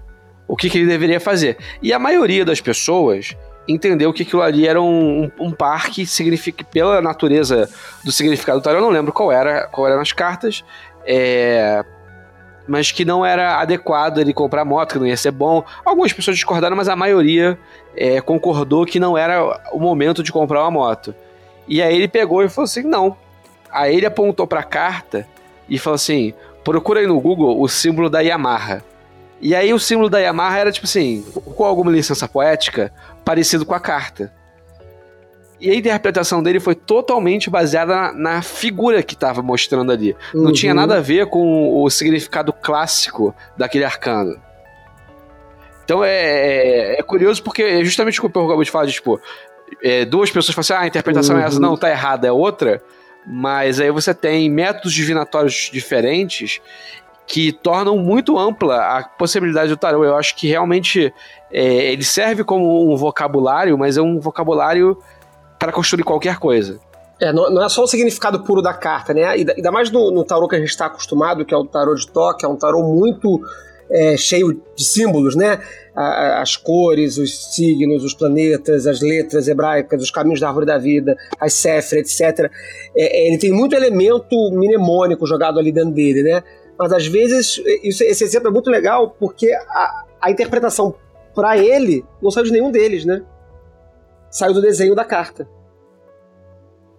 [SPEAKER 4] o que, que, ele deveria fazer. E a maioria das pessoas entendeu que aquilo ali era um, um, um par que significa, pela natureza do significado do tarô, eu não lembro qual era, qual eram as cartas, é, mas que não era adequado ele comprar moto, que não ia ser bom. Algumas pessoas discordaram, mas a maioria é, concordou que não era o momento de comprar uma moto. E aí ele pegou e falou assim: não, Aí ele apontou pra carta e falou assim: procura aí no Google o símbolo da Yamaha. E aí o símbolo da Yamaha era tipo assim, com alguma licença poética, parecido com a carta. E a interpretação dele foi totalmente baseada na, na figura que estava mostrando ali. Uhum. Não tinha nada a ver com o significado clássico daquele arcano. Então é, é, é curioso porque é justamente o que o acabou de falar, de, tipo, é, duas pessoas falam assim, ah, a interpretação uhum. é essa, não, tá errada, é outra. Mas aí você tem métodos divinatórios diferentes que tornam muito ampla a possibilidade do tarô. Eu acho que realmente é, ele serve como um vocabulário, mas é um vocabulário para construir qualquer coisa.
[SPEAKER 1] É, não, não, é só o significado puro da carta, né? Ainda mais no, no tarô que a gente está acostumado, que é o tarô de toque, é um tarô muito é, cheio de símbolos, né? as cores, os signos, os planetas, as letras hebraicas, os caminhos da árvore da vida, as Sefer, etc. É, é, ele tem muito elemento mnemônico jogado ali dentro dele, né? Mas às vezes, isso, esse exemplo é muito legal porque a, a interpretação para ele não saiu de nenhum deles, né? Saiu do desenho da carta.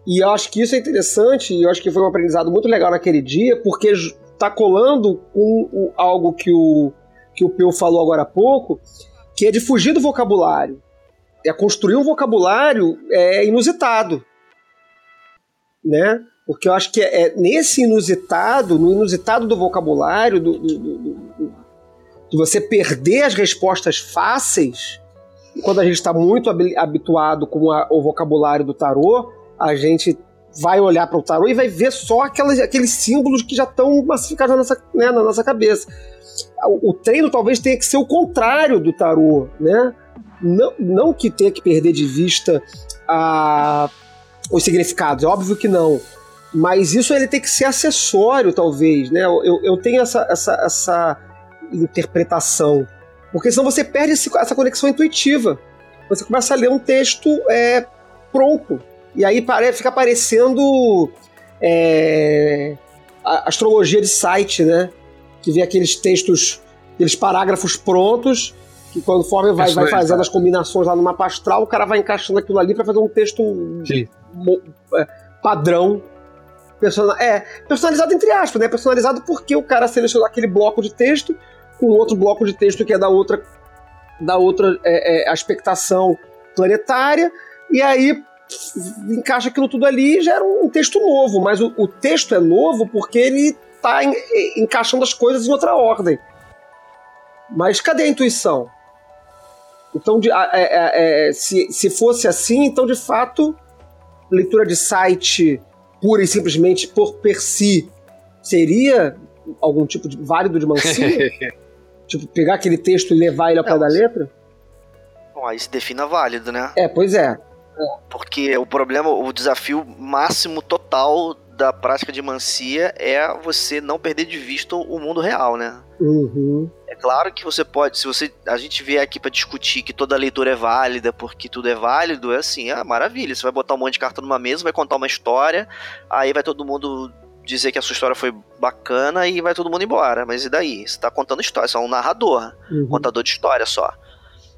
[SPEAKER 1] E eu acho que isso é interessante, e eu acho que foi um aprendizado muito legal naquele dia, porque tá colando com algo que o que o Peu falou agora há pouco, que é de fugir do vocabulário. É construir um vocabulário é, inusitado. Né? Porque eu acho que é, é nesse inusitado, no inusitado do vocabulário, do, do, do, de você perder as respostas fáceis, quando a gente está muito habituado com a, o vocabulário do tarô, a gente vai olhar para o tarô e vai ver só aquelas, aqueles símbolos que já estão massificados na nossa, né, na nossa cabeça o treino talvez tenha que ser o contrário do tarô, né? Não, não que tenha que perder de vista a, os significados, é óbvio que não. Mas isso ele tem que ser acessório, talvez, né? Eu, eu tenho essa, essa, essa interpretação. Porque senão você perde esse, essa conexão intuitiva. Você começa a ler um texto é, pronto. E aí fica parecendo é, astrologia de site, né? que vê aqueles textos, aqueles parágrafos prontos, que conforme vai, vai fazendo as combinações lá no mapa astral, o cara vai encaixando aquilo ali para fazer um texto é, padrão. é, personalizado entre aspas, né? Personalizado porque o cara selecionou aquele bloco de texto com outro bloco de texto que é da outra, da outra é, é, aspectação planetária, e aí encaixa aquilo tudo ali e gera um texto novo, mas o, o texto é novo porque ele está encaixando as coisas em outra ordem. Mas cadê a intuição? Então, de, é, é, é, se, se fosse assim, então de fato, leitura de site pura e simplesmente por per si seria algum tipo de válido de mancia? tipo, pegar aquele texto e levar ele ao pé da letra?
[SPEAKER 3] Bom, aí se defina válido, né?
[SPEAKER 1] É, pois é.
[SPEAKER 3] Porque o problema, o desafio máximo total da prática de mancia é você não perder de vista o mundo real, né?
[SPEAKER 1] Uhum.
[SPEAKER 3] É claro que você pode, se você a gente vier aqui para discutir que toda leitura é válida, porque tudo é válido, é assim, é maravilha. Você vai botar um monte de carta numa mesa, vai contar uma história, aí vai todo mundo dizer que a sua história foi bacana e vai todo mundo embora. Mas e daí? Você tá contando história, você é um narrador, uhum. contador de história só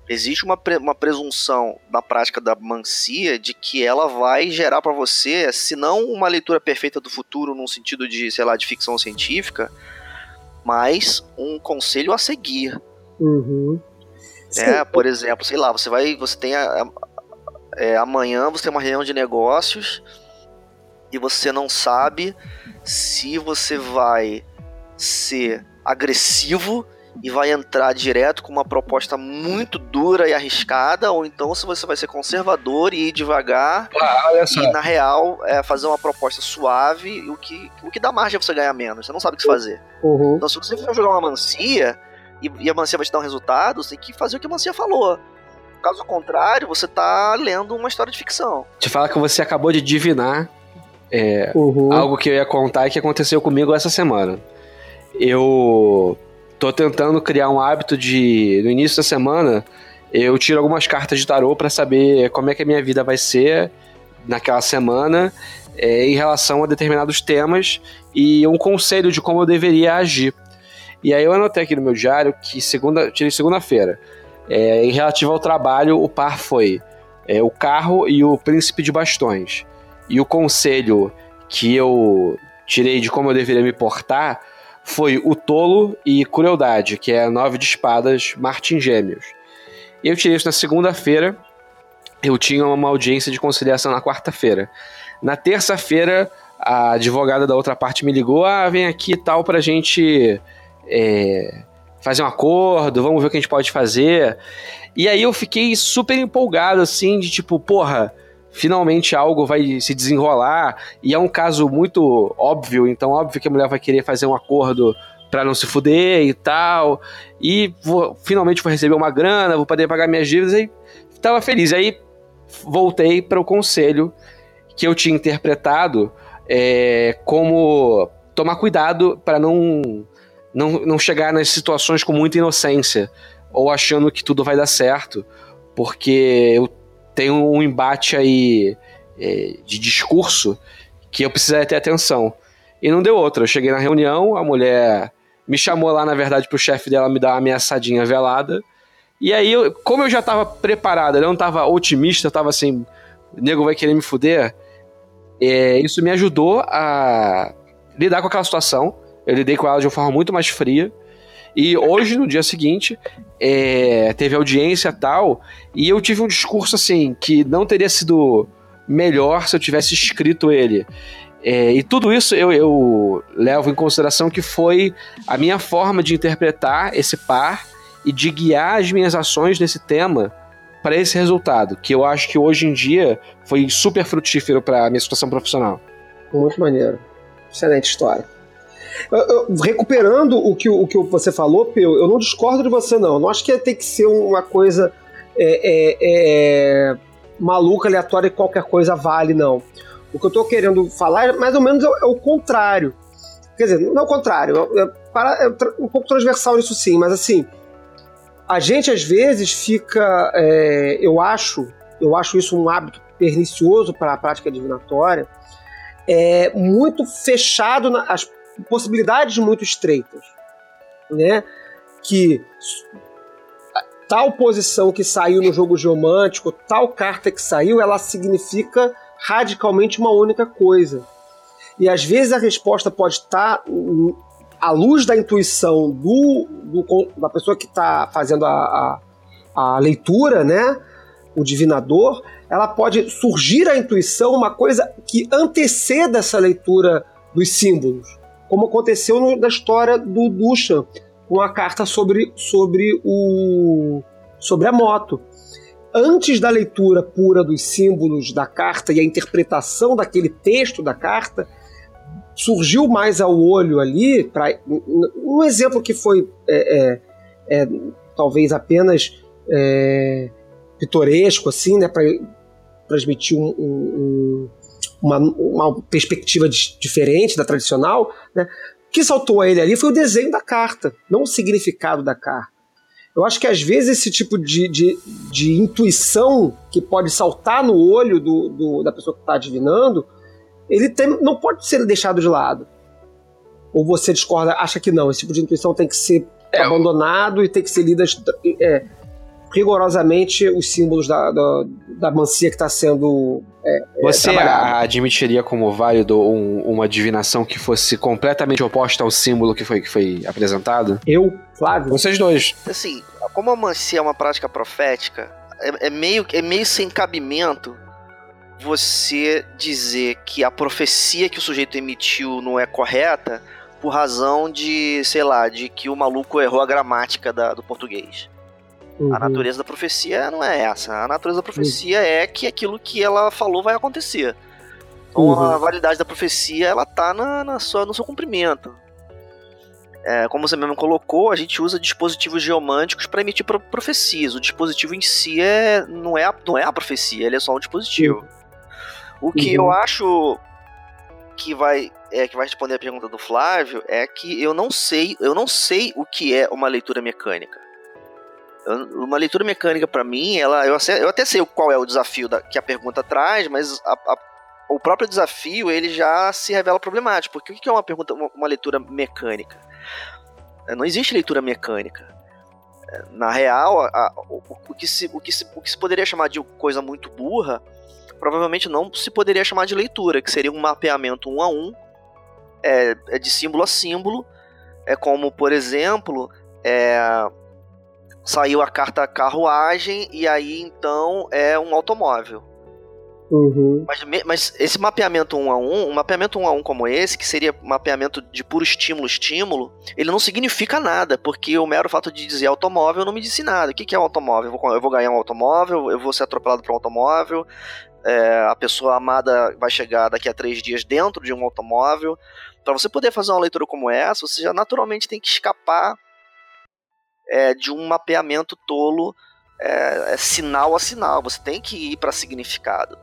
[SPEAKER 3] existe uma, pre uma presunção na prática da mancia de que ela vai gerar para você, se não uma leitura perfeita do futuro num sentido de, sei lá, de ficção científica, mas um conselho a seguir.
[SPEAKER 1] Uhum.
[SPEAKER 3] Né? Por exemplo, sei lá, você vai. Você tem a, a, é, amanhã você tem uma reunião de negócios e você não sabe se você vai ser agressivo e vai entrar direto com uma proposta muito dura e arriscada, ou então se você vai ser conservador e ir devagar
[SPEAKER 1] ah,
[SPEAKER 3] e na real é, fazer uma proposta suave, o que, o que dá margem é você ganhar menos, você não sabe o que fazer.
[SPEAKER 1] Uhum.
[SPEAKER 3] Então se você for jogar uma mancia e, e, a mancia vai te dar um resultado, você tem que fazer o que a mancia falou. Caso contrário, você tá lendo uma história de ficção.
[SPEAKER 4] Te fala que você acabou de divinar é,
[SPEAKER 1] uhum.
[SPEAKER 4] algo que eu ia contar e que aconteceu comigo essa semana. Eu tô tentando criar um hábito de, no início da semana, eu tiro algumas cartas de tarô para saber como é que a minha vida vai ser naquela semana é, em relação a determinados temas e um conselho de como eu deveria agir. E aí eu anotei aqui no meu diário que segunda, tirei segunda-feira. É, em relativo ao trabalho, o par foi é, o carro e o príncipe de bastões. E o conselho que eu tirei de como eu deveria me portar foi o Tolo e Crueldade, que é nove de espadas Martin Gêmeos. Eu tirei isso na segunda-feira, eu tinha uma audiência de conciliação na quarta-feira. Na terça-feira, a advogada da outra parte me ligou: ah, vem aqui e tal pra gente é, fazer um acordo, vamos ver o que a gente pode fazer. E aí eu fiquei super empolgado, assim, de tipo, porra finalmente algo vai se desenrolar e é um caso muito óbvio, então óbvio que a mulher vai querer fazer um acordo para não se fuder e tal, e vou, finalmente vou receber uma grana, vou poder pagar minhas dívidas e tava feliz. Aí voltei para o conselho que eu tinha interpretado é, como tomar cuidado para não, não, não chegar nas situações com muita inocência ou achando que tudo vai dar certo, porque eu tem um embate aí é, de discurso que eu precisaria ter atenção. E não deu outra. Eu cheguei na reunião, a mulher me chamou lá, na verdade, pro chefe dela me dar uma ameaçadinha velada. E aí, eu, como eu já tava preparado, eu não tava otimista, eu tava assim, o nego vai querer me fuder. É, isso me ajudou a lidar com aquela situação. Eu lidei com ela de uma forma muito mais fria. E hoje, no dia seguinte, é, teve audiência tal, e eu tive um discurso assim que não teria sido melhor se eu tivesse escrito ele. É, e tudo isso eu, eu levo em consideração que foi a minha forma de interpretar esse par e de guiar as minhas ações nesse tema para esse resultado, que eu acho que hoje em dia foi super frutífero para a minha situação profissional.
[SPEAKER 1] Muito maneiro. Excelente história recuperando o que, o que você falou, Peu, eu não discordo de você, não. Eu não acho que tem que ser uma coisa é, é, é, maluca, aleatória, que qualquer coisa vale, não. O que eu estou querendo falar é mais ou menos é, é, o contrário. Quer dizer, não é o contrário, é, é para, é um pouco transversal isso sim, mas assim, a gente às vezes fica, eu acho, eu acho isso um hábito pernicioso para a prática divinatória, é muito fechado nas possibilidades muito estreitas, né? Que tal posição que saiu no jogo geomântico, tal carta que saiu, ela significa radicalmente uma única coisa. E às vezes a resposta pode estar à luz da intuição do, do da pessoa que está fazendo a, a, a, leitura, né? O divinador, ela pode surgir a intuição uma coisa que anteceda essa leitura dos símbolos como aconteceu no, na história do Duchamp, com a carta sobre, sobre, o, sobre a moto. Antes da leitura pura dos símbolos da carta e a interpretação daquele texto da carta, surgiu mais ao olho ali, pra, um exemplo que foi é, é, é, talvez apenas é, pitoresco, assim, né, para transmitir um, um, uma, uma perspectiva diferente da tradicional, né? O que saltou a ele ali foi o desenho da carta, não o significado da carta. Eu acho que às vezes esse tipo de, de, de intuição que pode saltar no olho do, do da pessoa que está adivinando, ele tem, não pode ser deixado de lado. Ou você discorda, acha que não, esse tipo de intuição tem que ser é, abandonado e tem que ser lida. É, rigorosamente os símbolos da, da, da mancia que está sendo. É,
[SPEAKER 4] é Você é, admitiria como válido um, uma divinação que fosse completamente oposta ao símbolo que foi, que foi apresentado?
[SPEAKER 1] Eu, Flávio?
[SPEAKER 4] Vocês dois.
[SPEAKER 3] Assim, como a mancia é uma prática profética, é, é meio, é meio sem cabimento você dizer que a profecia que o sujeito emitiu não é correta por razão de, sei lá, de que o maluco errou a gramática da, do português. Uhum. A natureza da profecia não é essa. A natureza da profecia uhum. é que aquilo que ela falou vai acontecer. Então uhum. a validade da profecia ela tá na, na sua, no seu cumprimento. É, como você mesmo colocou, a gente usa dispositivos geomânticos para emitir profecias. O dispositivo em si é, não, é a, não é a profecia, ele é só um dispositivo. O que eu uhum. acho que vai é, que vai responder a pergunta do Flávio é que eu não sei, eu não sei o que é uma leitura mecânica. Uma leitura mecânica para mim, ela, eu, eu, até sei qual é o desafio da, que a pergunta traz, mas a, a, o próprio desafio ele já se revela problemático. Porque o que é uma pergunta, uma, uma leitura mecânica? É, não existe leitura mecânica. É, na real, a, o, o, que se, o, que se, o que se poderia chamar de coisa muito burra provavelmente não se poderia chamar de leitura, que seria um mapeamento um a um, é, é de símbolo a símbolo, é como, por exemplo, é, saiu a carta carruagem e aí então é um automóvel.
[SPEAKER 1] Uhum.
[SPEAKER 3] Mas, mas, esse mapeamento um a um, um mapeamento um a um como esse, que seria mapeamento de puro estímulo-estímulo, ele não significa nada, porque o mero fato de dizer automóvel não me disse nada. O que, que é um automóvel? Eu vou, eu vou ganhar um automóvel, eu vou ser atropelado por um automóvel, é, a pessoa amada vai chegar daqui a três dias dentro de um automóvel. Para você poder fazer uma leitura como essa, você já naturalmente tem que escapar é, de um mapeamento tolo é, é sinal a sinal. Você tem que ir para significado.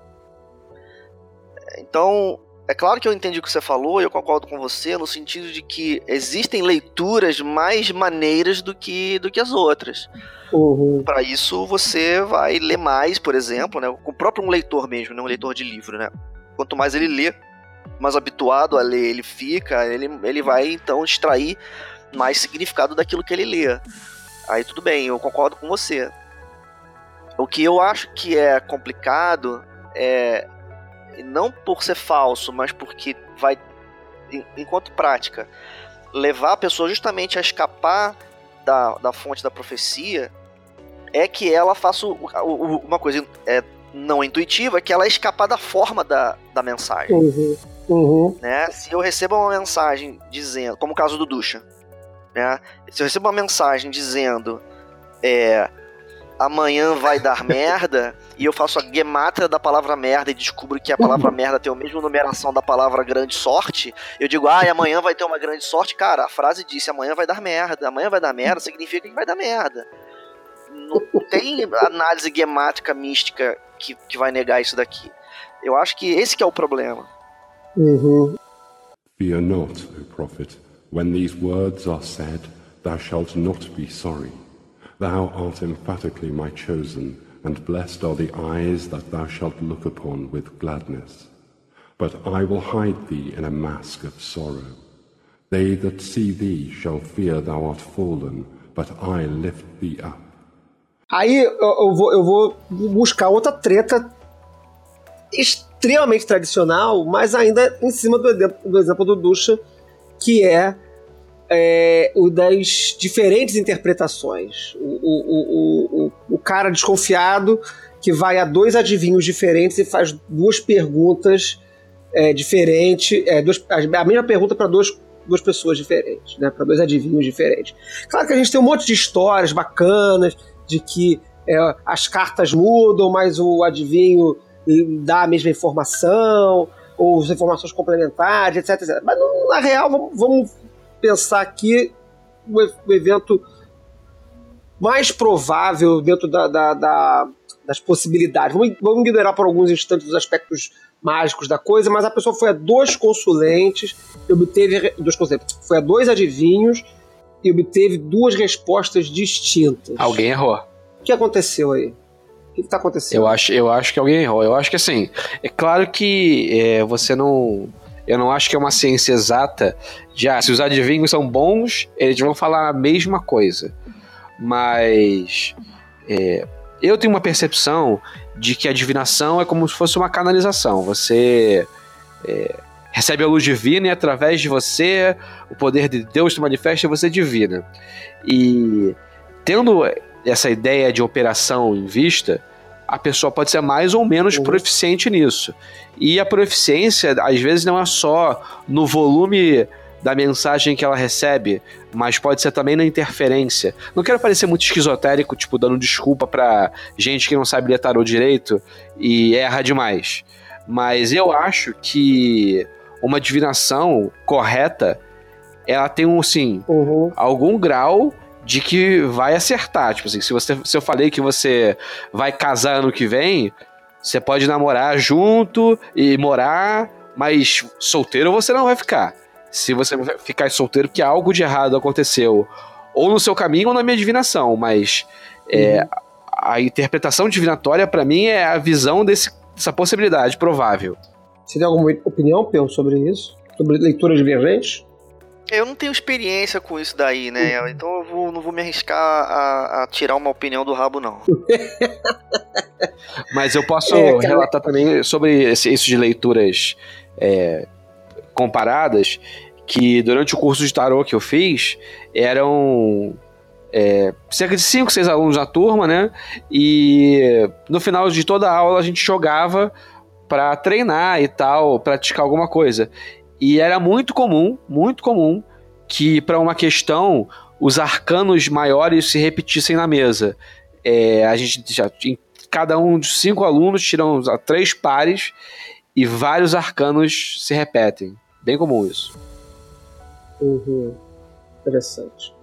[SPEAKER 3] Então, é claro que eu entendi o que você falou e eu concordo com você no sentido de que existem leituras mais maneiras do que, do que as outras.
[SPEAKER 1] Uhum.
[SPEAKER 3] Para isso, você vai ler mais, por exemplo, né? O próprio um leitor mesmo, né? Um leitor de livro, né? Quanto mais ele lê, mais habituado a ler ele fica, ele, ele vai então extrair mais significado daquilo que ele lê. Aí tudo bem, eu concordo com você. O que eu acho que é complicado é não por ser falso, mas porque vai, enquanto prática, levar a pessoa justamente a escapar da, da fonte da profecia, é que ela faça uma coisa é, não intuitiva, que ela é escapar da forma da, da mensagem.
[SPEAKER 1] Uhum. Uhum.
[SPEAKER 3] Né? Se eu recebo uma mensagem dizendo, como o caso do Ducha, né? se eu recebo uma mensagem dizendo é, amanhã vai dar merda, e eu faço a gematra da palavra merda e descubro que a palavra merda tem a mesma numeração da palavra grande sorte, eu digo, ah, amanhã vai ter uma grande sorte. Cara, a frase disse amanhã vai dar merda. Amanhã vai dar merda significa que vai dar merda. Não tem análise gemática mística que, que vai negar isso daqui. Eu acho que esse que é o problema.
[SPEAKER 1] Uhum.
[SPEAKER 5] Fear not, O prophet, when these words are said, thou shalt not be sorry. Thou art emphatically my chosen, and blessed are the eyes that thou shalt look upon with gladness. But I will hide thee in a mask of sorrow. They that see thee shall fear thou art fallen, but I lift thee up.
[SPEAKER 1] Aí eu, vou, eu vou buscar outra treta extremamente tradicional, mas ainda em cima do, do exemplo do Ducha, que é é, o das diferentes interpretações. O, o, o, o, cara desconfiado que vai a dois adivinhos diferentes e faz duas perguntas é, diferentes, é, duas, a mesma pergunta para duas, duas pessoas diferentes, né, para dois adivinhos diferentes. Claro que a gente tem um monte de histórias bacanas de que é, as cartas mudam, mas o adivinho dá a mesma informação, ou as informações complementares, etc, etc. Mas na real, vamos, vamos pensar aqui o evento mais provável dentro da, da, da, das possibilidades. Vamos, vamos ignorar por alguns instantes os aspectos mágicos da coisa, mas a pessoa foi a dois consulentes e obteve dois consulentes, foi a dois adivinhos e obteve duas respostas distintas.
[SPEAKER 4] Alguém errou.
[SPEAKER 1] O que aconteceu aí? O que está acontecendo?
[SPEAKER 4] Eu acho, eu acho que alguém errou. Eu acho que assim, é claro que é, você não eu não acho que é uma ciência exata de, ah, se os adivinhos são bons, eles vão falar a mesma coisa. Mas É, eu tenho uma percepção de que a divinação é como se fosse uma canalização. Você é, recebe a luz divina e através de você o poder de Deus se manifesta e você divina. E tendo essa ideia de operação em vista, a pessoa pode ser mais ou menos uhum. proficiente nisso. E a proficiência, às vezes, não é só no volume da mensagem que ela recebe, mas pode ser também na interferência. Não quero parecer muito esquizotérico, tipo, dando desculpa pra gente que não sabe ler tarô direito e erra demais. Mas eu acho que uma divinação correta, ela tem um, assim, uhum. algum grau de que vai acertar. Tipo assim, se, você, se eu falei que você vai casar ano que vem, você pode namorar junto e morar, mas solteiro você não vai ficar. Se você ficar solteiro, que algo de errado aconteceu, ou no seu caminho ou na minha divinação, mas é, uhum. a interpretação divinatória, para mim, é a visão desse, dessa possibilidade provável.
[SPEAKER 1] Você tem alguma opinião, Pel, sobre isso? Sobre leituras divergentes?
[SPEAKER 3] Eu não tenho experiência com isso daí, né? Uhum. Então eu vou, não vou me arriscar a, a, tirar uma opinião do rabo, não.
[SPEAKER 4] Mas eu posso é, relatar também sobre esse, isso de leituras é, comparadas, que durante o curso de tarô que eu fiz, eram é, cerca de 5, 6 alunos na turma, né? E no final de toda a aula a gente jogava para treinar e tal, praticar alguma coisa. E era muito comum, muito comum, que para uma questão os arcanos maiores se repetissem na mesa. É, a gente já cada um dos cinco alunos tiram três pares e vários arcanos se repetem. Bem comum isso.
[SPEAKER 1] Uhum. Interessante.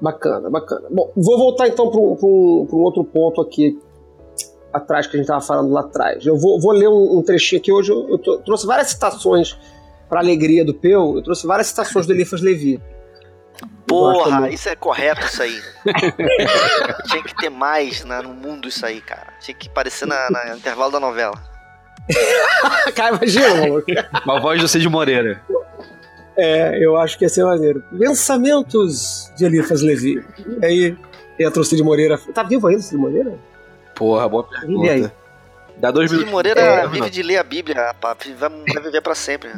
[SPEAKER 1] Bacana, bacana. Bom, vou voltar então para um, um outro ponto aqui atrás que a gente estava falando lá atrás. Eu vou, vou ler um, um, trechinho aqui hoje. Eu, eu trouxe várias citações para alegria do Peu, eu trouxe várias citações do Eliphas Levi.
[SPEAKER 3] Porra, isso é correto isso aí. Tinha que ter mais né, no mundo isso aí, cara. Tinha que parecer na, na intervalo da novela.
[SPEAKER 1] cara, imagina, maluco.
[SPEAKER 4] Uma voz do Cid Moreira.
[SPEAKER 1] É, eu acho que ia ser maneiro. Pensamentos de Eliphas Levi. E aí entra o Cid Moreira. Tá vivo ainda o Cid Moreira?
[SPEAKER 4] Porra, boa pergunta. E aí?
[SPEAKER 3] Dá dois minutos. Cid Moreira é, vive de ler a Bíblia, vai viver pra sempre.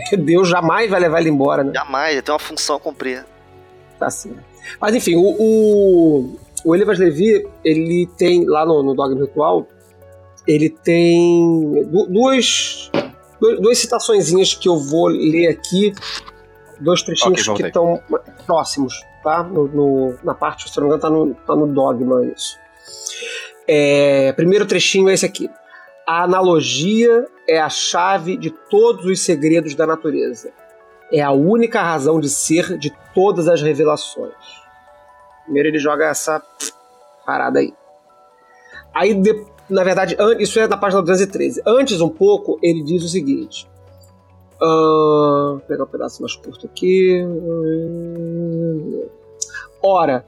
[SPEAKER 1] Deus jamais vai levar ele embora, né?
[SPEAKER 3] Jamais, ele tem uma função a cumprir.
[SPEAKER 1] Tá certo. Mas enfim, o, o, o Elivas Levi, ele tem, lá no, no Dogma Ritual, ele tem duas, duas citaçõezinhas que eu vou ler aqui, dois trechinhos okay, que estão próximos, tá? No, no, na parte, se não me engano, tá no, tá no Dogma isso. É, primeiro trechinho é esse aqui. A analogia é a chave de todos os segredos da natureza. É a única razão de ser de todas as revelações. Primeiro ele joga essa parada aí. Aí, na verdade, isso é na página 213. Antes, um pouco, ele diz o seguinte. Uh, vou pegar um pedaço mais curto aqui. Ora,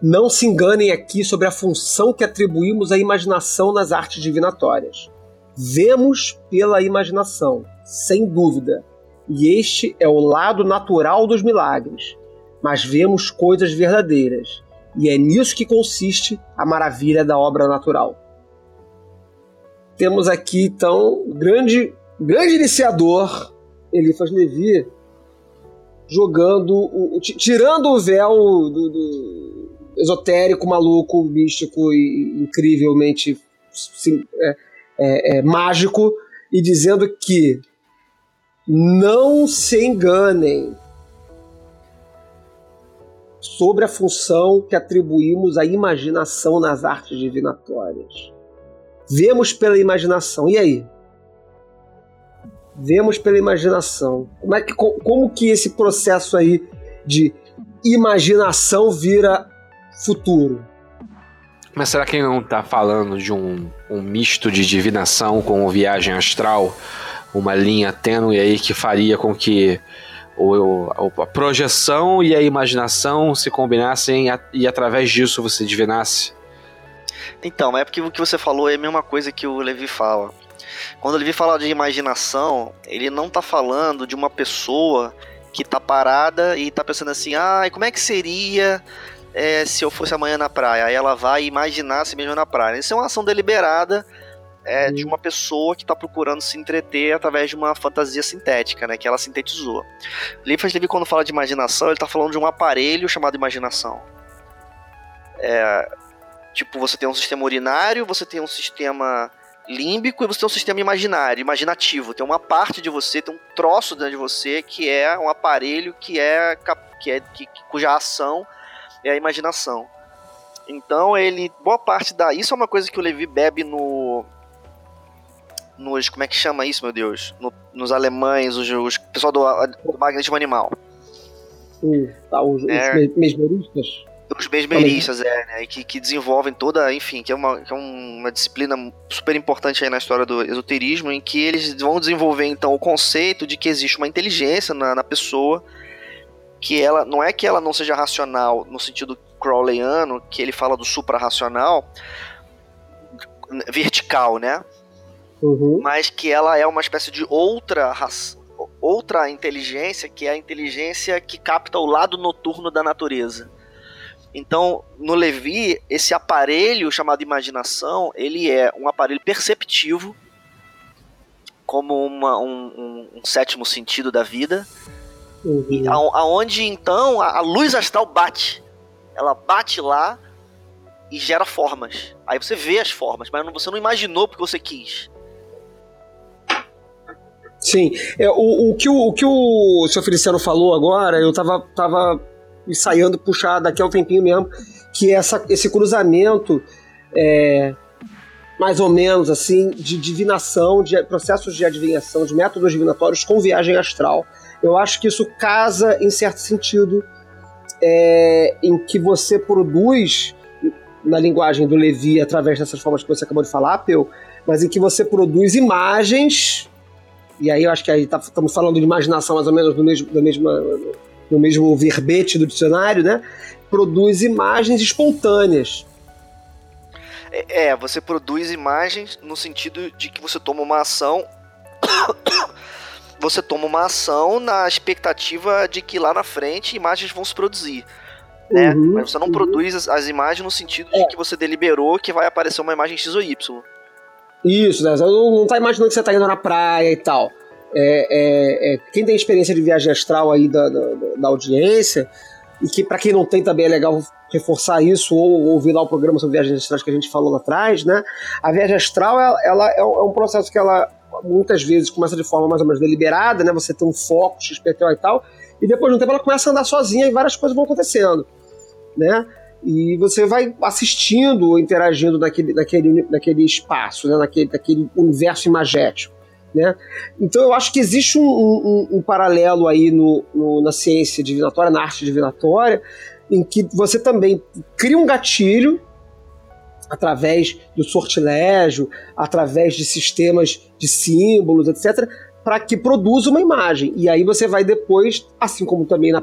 [SPEAKER 1] não se enganem aqui sobre a função que atribuímos à imaginação nas artes divinatórias. Vemos pela imaginação, sem dúvida, e este é o lado natural dos milagres, mas vemos coisas verdadeiras, e é nisso que consiste a maravilha da obra natural. Temos aqui então grande grande iniciador Eliphas Levi jogando o, tirando o véu do, do esotérico, maluco, místico e incrivelmente sim, é, é, é, mágico e dizendo que não se enganem sobre a função que atribuímos à imaginação nas artes divinatórias. Vemos pela imaginação. E aí? Vemos pela imaginação. Como, é que, como que esse processo aí de imaginação vira futuro?
[SPEAKER 4] Mas será que não está falando de um, um misto de divinação com viagem astral? Uma linha tênue aí que faria com que o, a projeção e a imaginação se combinassem e através disso você divinasse?
[SPEAKER 3] Então, é porque o que você falou é a mesma coisa que o Levi fala. Quando o Levi fala de imaginação, ele não está falando de uma pessoa que está parada e está pensando assim, ah, como é que seria é, se eu fosse amanhã na praia. Aí ela vai imaginar si mesma na praia. Isso é uma ação deliberada é, de uma pessoa que está procurando se entreter através de uma fantasia sintética, né? Que ela sintetizou. Eliphas Levi, quando fala de imaginação, ele está falando de um aparelho chamado imaginação. É, tipo, você tem um sistema urinário, você tem um sistema límbico e você tem um sistema imaginário, imaginativo. Tem uma parte de você, tem um troço dentro de você que é um aparelho que é, que é que, cuja ação é a imaginação. Então ele, boa parte da, isso é uma coisa que o Levi bebe no nos, como é que chama isso, meu Deus? No, nos alemães, os, os pessoal do, do magnetismo animal.
[SPEAKER 1] Hum, tá, os, é, os mesmeristas?
[SPEAKER 3] Os mesmeristas, é, né? Que, que desenvolvem toda, enfim, que é, uma, que é uma disciplina super importante aí na história do esoterismo, em que eles vão desenvolver então o conceito de que existe uma inteligência na, na pessoa, que ela não é que ela não seja racional no sentido Crowleyano, que ele fala do suprarracional, vertical, né? Uhum. Mas que ela é uma espécie de outra raça, outra inteligência, que é a inteligência que capta o lado noturno da natureza. Então, no Levi, esse aparelho chamado imaginação, ele é um aparelho perceptivo, como uma, um, um, um sétimo sentido da vida, uhum. aonde então a, a luz astral bate. Ela bate lá e gera formas. Aí você vê as formas, mas você não imaginou porque você quis.
[SPEAKER 1] Sim. É, o, o, que o, o que o seu Feliciano falou agora, eu tava, tava ensaiando puxar daqui a um tempinho mesmo, que essa, esse cruzamento é, mais ou menos assim de divinação, de processos de adivinhação, de métodos divinatórios com viagem astral. Eu acho que isso casa em certo sentido é, em que você produz na linguagem do Levi através dessas formas que você acabou de falar, Peu, mas em que você produz imagens e aí eu acho que aí tá, estamos falando de imaginação mais ou menos do mesmo, da mesma no mesmo verbete do dicionário, né? Produz imagens espontâneas.
[SPEAKER 3] É, é, você produz imagens no sentido de que você toma uma ação. Você toma uma ação na expectativa de que lá na frente imagens vão se produzir. Né? Uhum, Mas você não uhum. produz as, as, imagens no sentido é. de que você deliberou que vai aparecer uma imagem X ou Y.
[SPEAKER 1] Isso, né? Você não, não tá imaginando que você tá indo na praia e tal. É, é, é, quem tem experiência de viagem astral aí da, da, da audiência, e que para quem não tem também é legal reforçar isso ou ouvir lá o programa sobre viagens astrais que a gente falou lá atrás, né? A viagem astral ela, ela é, um processo que ela muitas vezes começa de forma mais ou menos deliberada, né? Você tem um foco XPTO e tal, e depois de um tempo ela começa a andar sozinha e várias coisas vão acontecendo, né? E você vai assistindo, interagindo naquele, naquele, naquele espaço, né? naquele, naquele universo imagético. Né? Então eu acho que existe um, um, um paralelo aí no, no, na ciência divinatória, na arte divinatória, em que você também cria um gatilho através do sortilégio, através de sistemas de símbolos, etc., para que produza uma imagem. E aí você vai depois, assim como também na,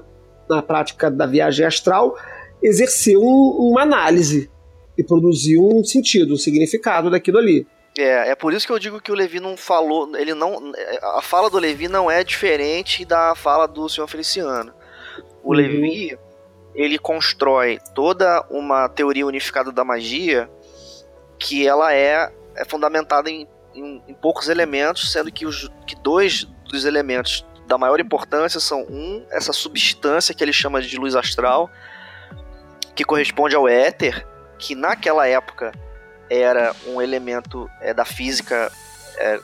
[SPEAKER 1] na prática da viagem astral, exercer um, uma análise e produzir um sentido, um significado daquilo ali.
[SPEAKER 3] É, é por isso que eu digo que o Levi não falou, ele não, a fala do Levi não é diferente da fala do senhor Feliciano. O uhum. Levi, ele constrói toda uma teoria unificada da magia que ela é, é fundamentada em, em, em poucos elementos, sendo que, os, que dois dos elementos da maior importância são um, essa substância que ele chama de luz astral, que corresponde ao éter, que naquela época era um elemento é, da física é,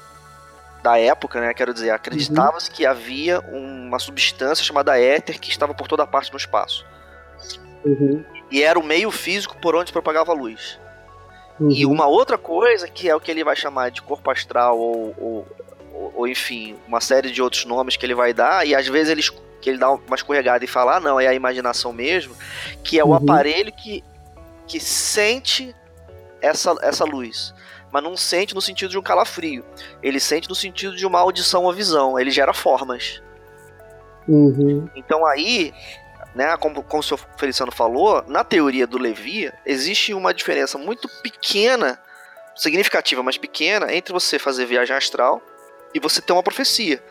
[SPEAKER 3] da época, né? Quero dizer, acreditava-se uhum. que havia uma substância chamada éter que estava por toda parte no espaço. Uhum. E era o meio físico por onde propagava a luz. Uhum. E uma outra coisa, que é o que ele vai chamar de corpo astral, ou, ou, ou, enfim, uma série de outros nomes que ele vai dar, e às vezes ele, que ele dá uma escorregada e fala, ah, não, é a imaginação mesmo, que é o uhum. aparelho que, que sente essa, essa luz. Mas não sente no sentido de um calafrio. Ele sente no sentido de uma audição ou visão. Ele gera formas.
[SPEAKER 1] Uhum.
[SPEAKER 3] Então aí, né, como, como o senhor Feliciano falou, na teoria do Levi, existe uma diferença muito pequena, significativa, mas pequena, entre você fazer viagem astral e você ter uma profecia.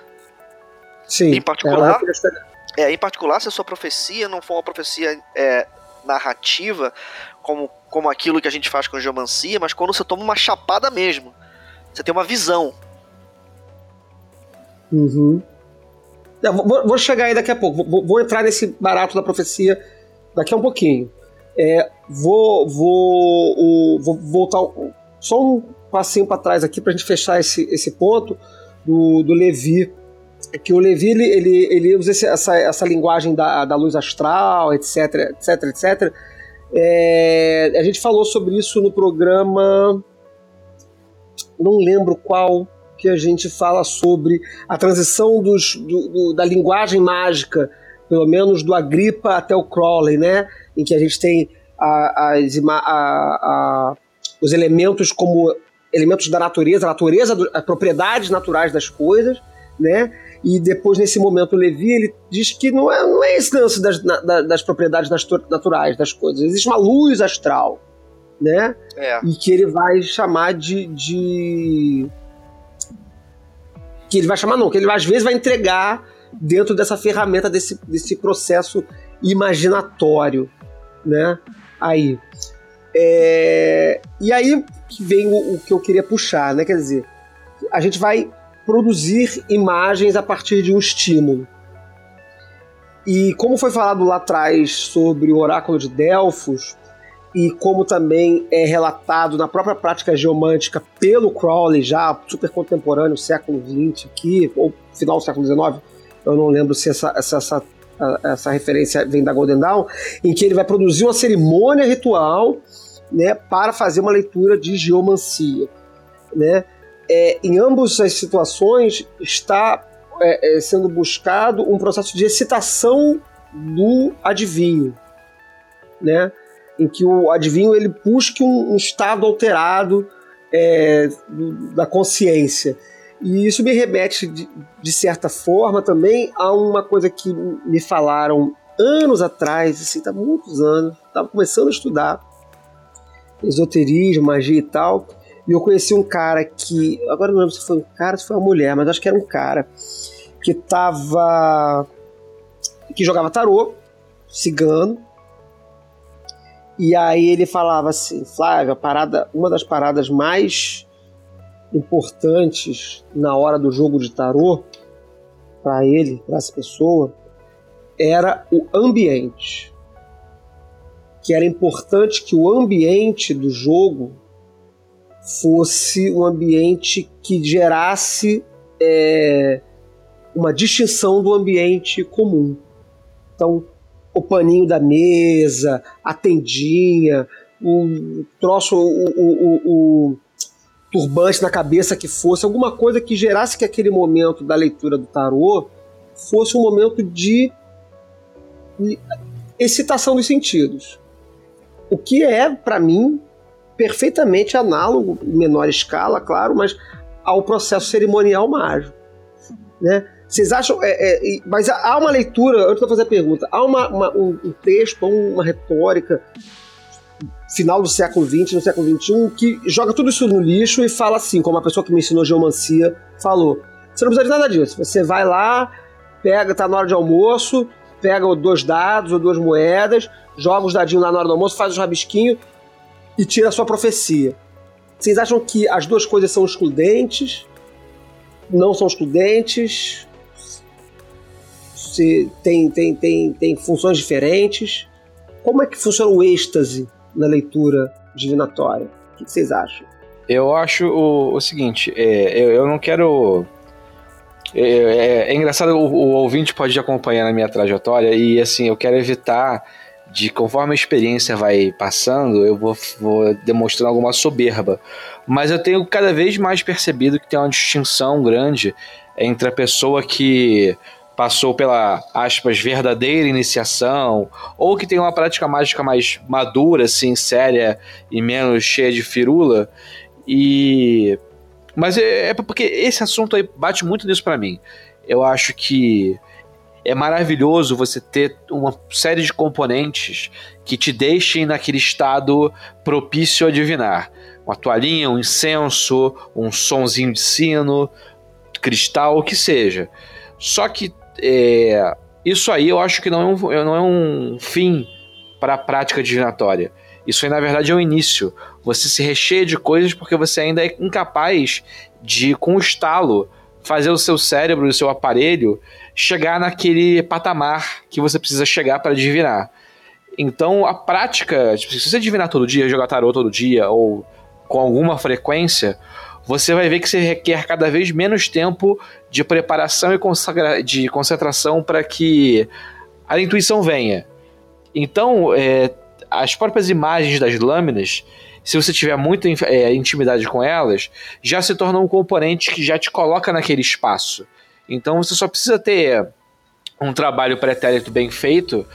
[SPEAKER 1] Sim.
[SPEAKER 3] Em particular, é, em particular, se a sua profecia não for uma profecia é, narrativa, como, como aquilo que a gente faz com geomancia, mas quando você toma uma chapada mesmo. Você tem uma visão.
[SPEAKER 1] Uhum. Vou, vou, chegar aí daqui a pouco. Vou, vou, entrar nesse barato da profecia daqui a um pouquinho. É, vou, vou, vou voltar só um passinho para trás aqui para a gente fechar esse, esse ponto do, do Levi. É que o Levi ele, ele, ele usa essa, essa linguagem da, da luz astral, etc, etc, etc. É, a gente falou sobre isso no programa. Não lembro qual que a gente fala sobre a transição dos, do, do, da linguagem mágica, pelo menos do Agripa até o Crowley, né? Em que a gente tem a, a, a, os elementos como elementos da natureza, a natureza, as propriedades naturais das coisas, né? E depois, nesse momento, o Levi ele diz que não é, não é esse lance das, na, das propriedades naturais das coisas. Existe uma luz astral, né?
[SPEAKER 3] É.
[SPEAKER 1] E que ele vai chamar de, de que ele vai chamar não, que ele às vezes vai entregar dentro dessa ferramenta desse, desse processo imaginatório, né? Aí. É... E aí vem o, o, que eu queria puxar, né? Quer dizer, a gente vai produzir imagens a partir de um estímulo. E como foi falado lá atrás sobre o oráculo de Delfos, e como também é relatado na própria prática geomântica pelo Crowley, já super contemporâneo, século XX aqui, ou final do século XIX, eu não lembro se essa, essa, essa, essa referência vem da Golden Dawn, em que ele vai produzir uma cerimônia ritual né, para fazer uma leitura de geomancia. Né? É, em ambas as situações está é, é, sendo buscado um processo de excitação do adivinho. Né? Em que o adivinho ele busque um, um estado alterado é, do, da consciência. E isso me remete, de, de, certa forma, também a uma coisa que me falaram anos atrás, assim, tá muitos anos, estava começando a estudar esoterismo, magia e tal, e eu conheci um cara que, agora não lembro se foi um cara, se foi uma mulher, mas acho que era um cara que tava que jogava tarô, cigano, e aí ele falava assim, Flávio, parada, uma das paradas mais importantes na hora do jogo de tarô para ele, para essa pessoa, era o ambiente. Que era importante que o ambiente do jogo fosse um ambiente que gerasse é, uma distinção do ambiente comum. Então, o paninho da mesa, a tendinha, o troço, o, o, o, turbante na cabeça que fosse, alguma coisa que gerasse que aquele momento da leitura do tarô fosse um momento de excitação dos sentidos. O que é, para mim, perfeitamente análogo, em menor escala, claro, mas ao processo cerimonial mágico. Né? Vocês acham. É, é, mas há uma leitura, antes de fazer a pergunta, há uma, uma, um, um, texto, uma retórica final do século XX, no século XXI, que joga tudo isso no lixo e fala assim, como a pessoa que me ensinou geomancia falou. Você não precisa de nada disso. Você vai lá, pega, tá na hora de almoço, pega dois dados ou duas moedas, joga os dadinhos lá na hora do almoço, faz os rabisquinhos e tira a sua profecia. Vocês acham que as duas coisas são excludentes? Não são excludentes? Se tem, tem, tem, tem funções diferentes. Como é que funciona o êxtase na leitura divinatória? O que vocês acham?
[SPEAKER 4] Eu acho o, o seguinte, é, eu, eu, não quero. É, é, é engraçado, o, o, ouvinte pode acompanhar na minha trajetória e assim, eu quero evitar de conforme a experiência vai passando, eu vou, vou demonstrando alguma soberba. Mas eu tenho cada vez mais percebido que tem uma distinção grande entre a pessoa que passou pela, aspas, verdadeira iniciação, ou que tem uma prática mágica mais madura, assim, séria e menos cheia de firula. E. Mas é, é porque esse assunto aí bate muito nisso para mim. Eu acho que é maravilhoso você ter uma série de componentes que te deixem naquele estado propício a adivinar. Uma toalhinha, um incenso, um sonzinho de sino, cristal, o que seja. Só que é, isso aí eu acho que não é um, não é um fim para a prática divinatória. Isso aí, na verdade, é o início. Você se recheia de coisas porque você ainda é incapaz de, com o estalo, fazer o seu cérebro o seu aparelho chegar naquele patamar que você precisa chegar para divinar. Então, a prática, tipo, se você divinar todo dia, jogar tarô todo dia, ou com alguma frequência, você vai ver que você requer cada vez menos tempo de preparação e de concentração para que a intuição venha. Então, é, as próprias imagens das lâminas, se você tiver muita é, intimidade com elas, já se tornam um componente que já te coloca naquele espaço. Então você só precisa ter um trabalho pretérito bem feito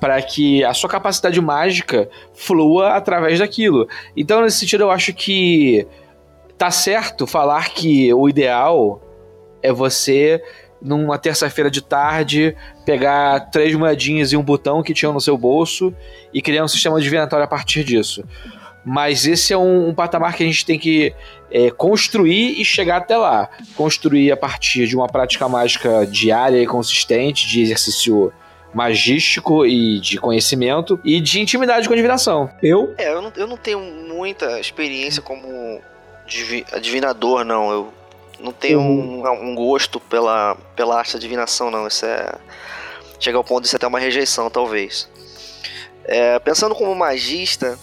[SPEAKER 4] para que a sua capacidade mágica flua através daquilo. Então, nesse sentido, eu acho que tá certo falar que o ideal é você numa terça-feira de tarde, pegar três moedinhas e um botão que tinham no seu bolso e criar um sistema divinatório a partir disso. Mas esse é um, um patamar que a gente tem que é, construir e chegar até lá. Construir a partir de uma prática mágica diária e consistente, de exercício magístico e de conhecimento e de intimidade com a divinação.
[SPEAKER 1] Eu?
[SPEAKER 3] É, eu não, eu não tenho muita experiência como divi adivinador, não. Eu não tenho uhum. um, um, gosto pela, pela arte da divinação, não. Isso é. Chega ao ponto de ser até uma rejeição, talvez. É, pensando como magista,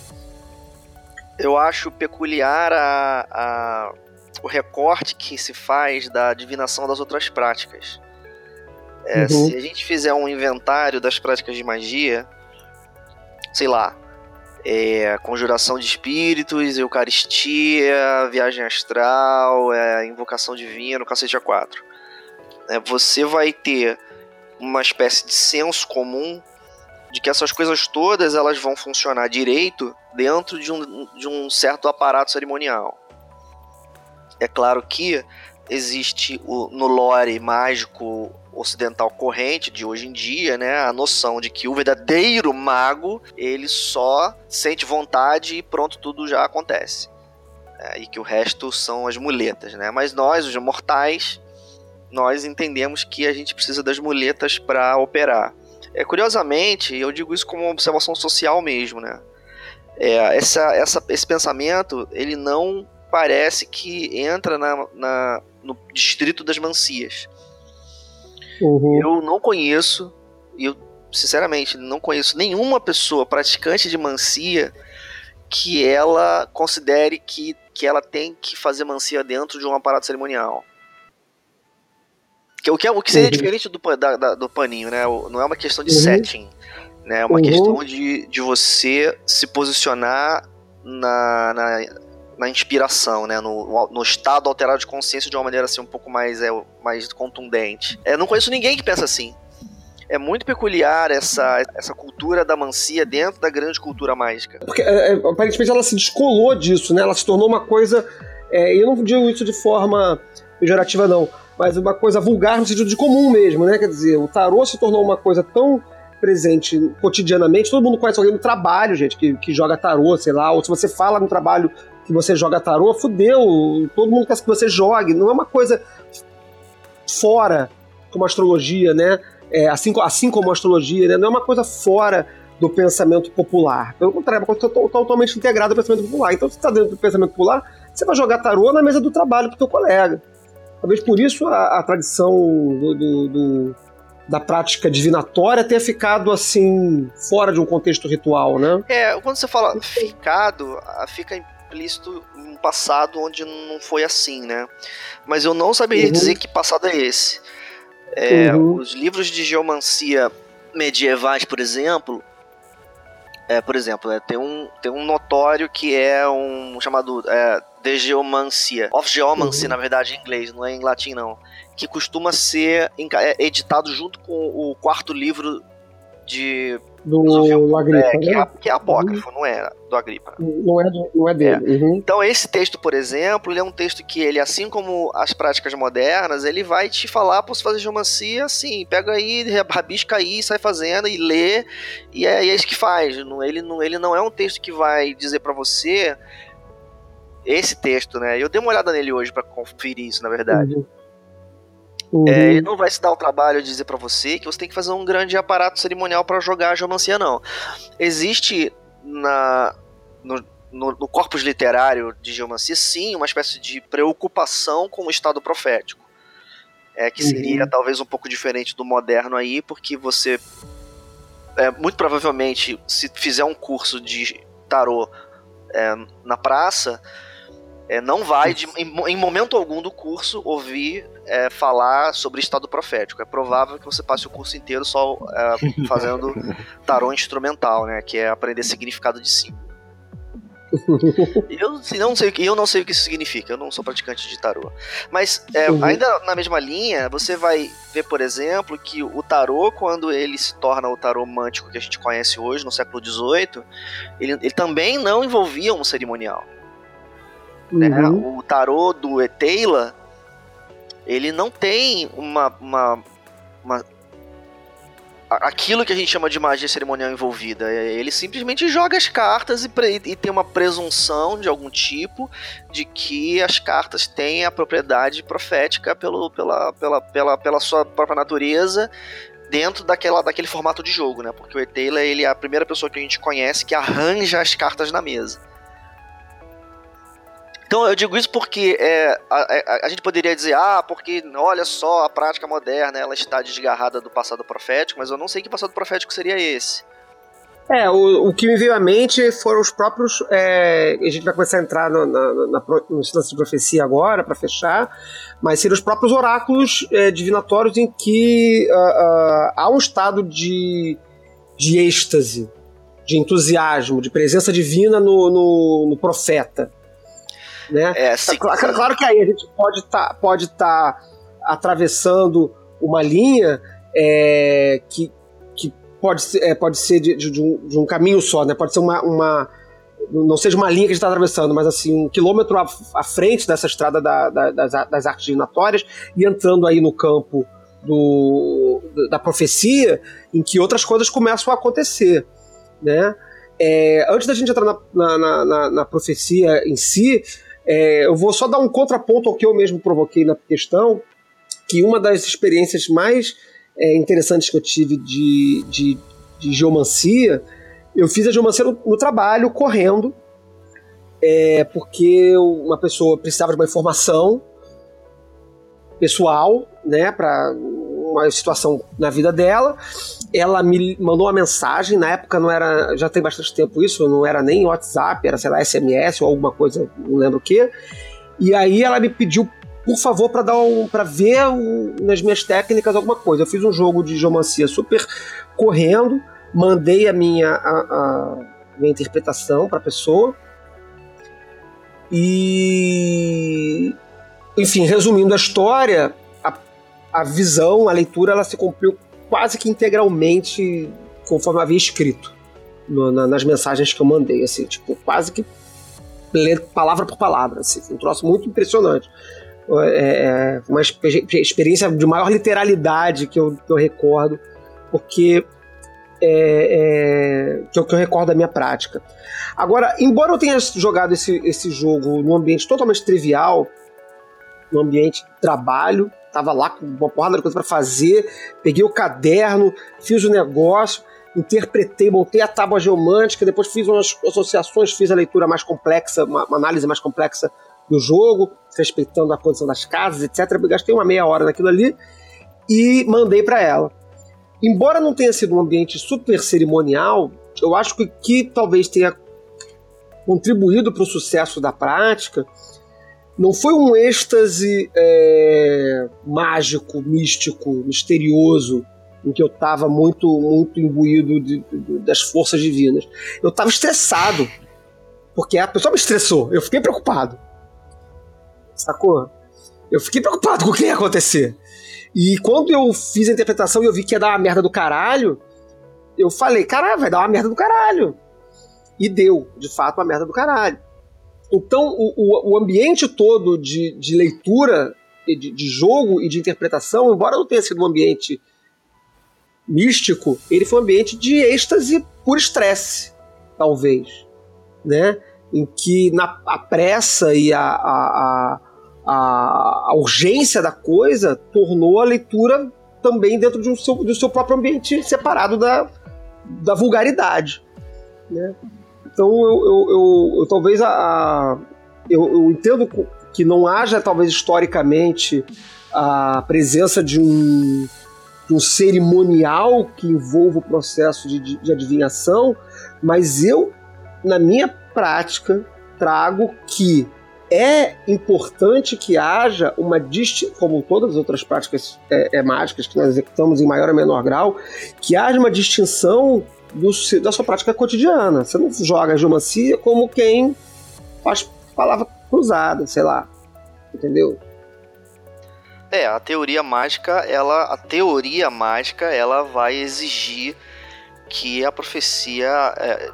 [SPEAKER 3] eu acho peculiar a, a, o recorte que se faz da divinação das outras práticas. É, uhum. Se a gente fizer um inventário das práticas de magia, sei lá, é, conjuração de espíritos, eucaristia, viagem astral, é, invocação divina, cacete a quatro. É, você vai ter uma espécie de senso comum de que essas coisas todas elas vão funcionar direito dentro de um, de um certo aparato cerimonial. É claro que existe o, no lore mágico ocidental corrente de hoje em dia, né, a noção de que o verdadeiro mago ele só sente vontade e pronto tudo já acontece é, e que o resto são as muletas, né? Mas nós, os mortais, nós entendemos que a gente precisa das muletas para operar. É, curiosamente, eu digo isso como uma observação social mesmo, né? É, essa, essa, esse pensamento ele não parece que entra na, na no distrito das mancias. Uhum. Eu não conheço, eu sinceramente não conheço nenhuma pessoa praticante de mancia que ela considere que, que ela tem que fazer mancia dentro de um aparato cerimonial. Que, o, que é, o que seria uhum. diferente do, da, da, do paninho, né? Não é uma questão de uhum. setting, né? É uma uhum. questão de, de você se posicionar na, na na inspiração, né? No, no, estado alterado de consciência de uma maneira assim um pouco mais, é, mais contundente. É, não conheço ninguém que pensa assim. É muito peculiar essa, essa cultura da mancia dentro da grande cultura mágica.
[SPEAKER 1] Porque é, é aparentemente ela se descolou disso, né? Ela se tornou uma coisa. É, eu não digo isso de forma pejorativa, não, mas uma coisa vulgar no sentido de comum mesmo, né? Quer dizer, o tarô se tornou uma coisa tão presente cotidianamente. Todo mundo conhece alguém no trabalho, gente, que, que joga tarô, sei lá, ou se você fala no trabalho que você joga tarô, fudeu, todo mundo quer que você jogue, não é uma coisa fora como a astrologia, né? É, assim, assim como a astrologia, né? não é uma coisa fora do pensamento popular. Pelo contrário, é uma coisa totalmente integrada ao pensamento popular. Então, se você está dentro do pensamento popular, você vai jogar tarô na mesa do trabalho para o teu colega. Talvez por isso a, a tradição do, do, do, da prática divinatória tenha ficado assim, fora de um contexto ritual, né?
[SPEAKER 3] É, quando você fala ficado, fica implícito um passado onde não foi assim, né? Mas eu não saberia uhum. dizer que passado é esse. É, uhum. Os livros de geomancia medievais, por exemplo, é, por exemplo, é, tem, um, tem um notório que é um chamado é, de geomancia, of geomancy, uhum. na verdade, em inglês, não é em latim não, que costuma ser é, editado junto com o quarto livro de
[SPEAKER 1] do Agripa, é,
[SPEAKER 3] que, é, né? que é apócrifo, não é do Agripa.
[SPEAKER 1] Não é, do, não é dele. É.
[SPEAKER 3] Uhum. Então esse texto, por exemplo, ele é um texto que ele, assim como as práticas modernas, ele vai te falar para você fazer geomancia assim, pega aí, rabisca aí, sai fazendo e lê, e é, e é isso que faz. Ele não, ele não é um texto que vai dizer para você esse texto, né? Eu dei uma olhada nele hoje para conferir isso, na verdade. Uhum. Uhum. É, ele não vai se dar o trabalho de dizer para você que você tem que fazer um grande aparato cerimonial para jogar a geomancia, não. Existe na, no, no, no corpus literário de geomancia, sim, uma espécie de preocupação com o estado profético. É, que seria uhum. talvez um pouco diferente do moderno aí, porque você é, muito provavelmente, se fizer um curso de tarô é, na praça, é, não vai, de, em, em, momento algum do curso, ouvir é, falar sobre estado profético. É provável que você passe o curso inteiro só é, fazendo tarô instrumental, né? Que é aprender significado de símbolo. eu, não sei, eu não sei o que isso significa, eu não sou praticante de tarô. Mas, é, uhum. ainda na mesma linha, você vai ver, por exemplo, que o tarô, quando ele se torna o tarô mântico que a gente conhece hoje, no século XVIII, ele, ele também não envolvia um cerimonial. Né? Uhum. Né? O tarô do Eteila, ele não tem uma, uma, uma aquilo que a gente chama de magia cerimonial envolvida. É, ele simplesmente joga as cartas e, e, tem uma presunção de algum tipo de que as cartas têm a propriedade profética pelo, pela, pela, pela, pela sua própria natureza dentro daquela, daquele formato de jogo, né? Porque o Etela, ele é a primeira pessoa que a gente conhece que arranja as cartas na mesa. Então eu digo isso porque é, a, a, a, gente poderia dizer, ah, porque olha só, a prática moderna ela está desgarrada do passado profético, mas eu não sei que passado profético seria esse.
[SPEAKER 1] É, o, o que me veio à mente foram os próprios. É, a gente vai começar a entrar no, na, na, no instância de profecia agora, para fechar, mas seriam os próprios oráculos é, divinatórios em que uh, uh, há um estado de, de êxtase, de entusiasmo, de presença divina no, no, no profeta. Né? É, sim, claro, claro, que aí a gente pode estar tá, pode tá atravessando uma linha é, que, que pode ser, é, pode ser de, de, um, de, um, caminho só, né? Pode ser uma, uma não seja uma linha que a gente está atravessando, mas assim, um quilômetro à, à frente dessa estrada da, da, das, das artes divinatórias e entrando aí no campo do, da profecia, em que outras coisas começam a acontecer, né? É, antes da gente entrar na, na, na, na profecia em si, é, eu vou só dar um contraponto ao que eu mesmo provoquei na questão, que uma das experiências mais é, interessantes que eu tive de, de, de, geomancia, eu fiz a geomancia no, no trabalho, correndo, é, porque uma pessoa precisava de uma informação pessoal, né, para uma situação na vida dela. Ela me mandou uma mensagem, na época não era, já tem bastante tempo isso, não era nem WhatsApp, era sei lá SMS ou alguma coisa, não lembro o que. E aí ela me pediu por favor para dar um, para ver um, nas minhas técnicas alguma coisa. Eu fiz um jogo de geomancia super correndo, mandei a minha a, a minha interpretação para a pessoa. E enfim, resumindo a história, a visão, a leitura, ela se cumpriu quase que integralmente conforme havia escrito no, na, nas mensagens que eu mandei, assim, tipo, quase que ler palavra por palavra, assim, um troço muito impressionante. É, é uma experiência de maior literalidade que eu, que eu recordo, porque é, é, que, eu, que eu recordo da minha prática. Agora, embora eu tenha jogado esse, esse jogo num ambiente totalmente trivial, num ambiente de trabalho, Tava lá com uma porrada de coisa para fazer, peguei o caderno, fiz o negócio, interpretei, montei a tábua geomântica, depois fiz umas associações, fiz a leitura mais complexa, uma, uma análise mais complexa do jogo, respeitando a condição das casas, etc. Gastei uma meia hora naquilo ali e mandei para ela. Embora não tenha sido um ambiente super cerimonial, eu acho que, que talvez tenha contribuído para o sucesso da prática não foi um êxtase é, mágico, místico, misterioso, em que eu estava muito, muito imbuído de, de, das forças divinas. Eu estava estressado, porque a pessoa me estressou. Eu fiquei preocupado. Sacou? Eu fiquei preocupado com o que ia acontecer. E quando eu fiz a interpretação e eu vi que ia dar uma merda do caralho, eu falei, caralho, vai dar uma merda do caralho. E deu, de fato, uma merda do caralho. Então, o, o, ambiente todo de, de leitura, de, de, jogo e de interpretação, embora não tenha sido um ambiente místico, ele foi um ambiente de êxtase por estresse, talvez, né? Em que na a pressa e a, a, a, a, urgência da coisa tornou a leitura também dentro de um seu, do seu próprio ambiente separado da, da vulgaridade. Né? Então eu, eu, eu, eu talvez a, a eu, entendo que não haja talvez historicamente a presença de um, de um cerimonial que envolva o processo de, de, de adivinhação, mas eu na minha prática trago que é importante que haja uma distinção, como todas as outras práticas é, é, mágicas que nós executamos em maior ou menor grau, que haja uma distinção do, da sua prática cotidiana. Você não joga a geomancia como quem faz palavra cruzada, sei lá. Entendeu?
[SPEAKER 3] É, a teoria mágica, ela, a teoria mágica, ela vai exigir que a profecia é,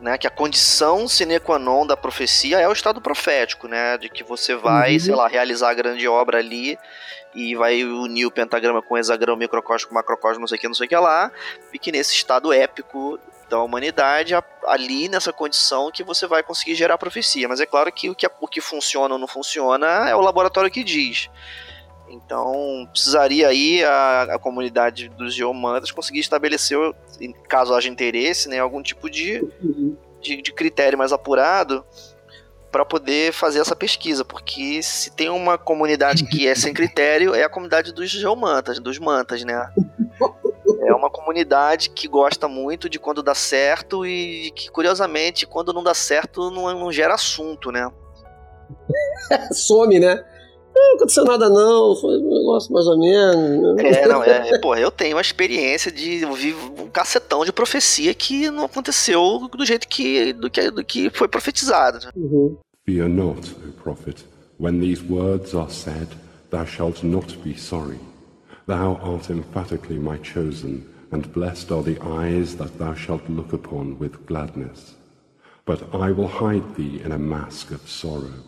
[SPEAKER 3] né, que a condição sine qua non da profecia é o estado profético, né, de que você vai, uhum. sei lá, realizar a grande obra ali e vai unir o pentagrama com o hexagrama, microcosmo, macrocosmo, não sei o que, não sei o que lá, e que nesse estado épico da humanidade, ali nessa condição que você vai conseguir gerar profecia. Mas é claro que o que, o que funciona ou não funciona é o laboratório que diz. Então, precisaria aí a, a comunidade dos geomantas conseguir estabelecer, caso haja interesse, né, algum tipo de, de, de critério mais apurado para poder fazer essa pesquisa, porque se tem uma comunidade que é sem critério, é a comunidade dos geomantas, dos mantas, né? É uma comunidade que gosta muito de quando dá certo e que, curiosamente, quando não dá certo, não, não gera assunto, né?
[SPEAKER 1] Some, né? Não aconteceu nada não, foi um negócio mais ou menos.
[SPEAKER 3] É, não, é, é, porra, eu tenho uma experiência de ouvir um cacetão de profecia que não aconteceu do jeito que, do que, do que foi profetizado. Né?
[SPEAKER 5] Uhum. Fear not, O prophet, when these words are said, thou shalt not be sorry. Thou art emphatically my chosen, and blessed are the eyes that thou shalt look upon with gladness. But I will hide thee in a mask of sorrow.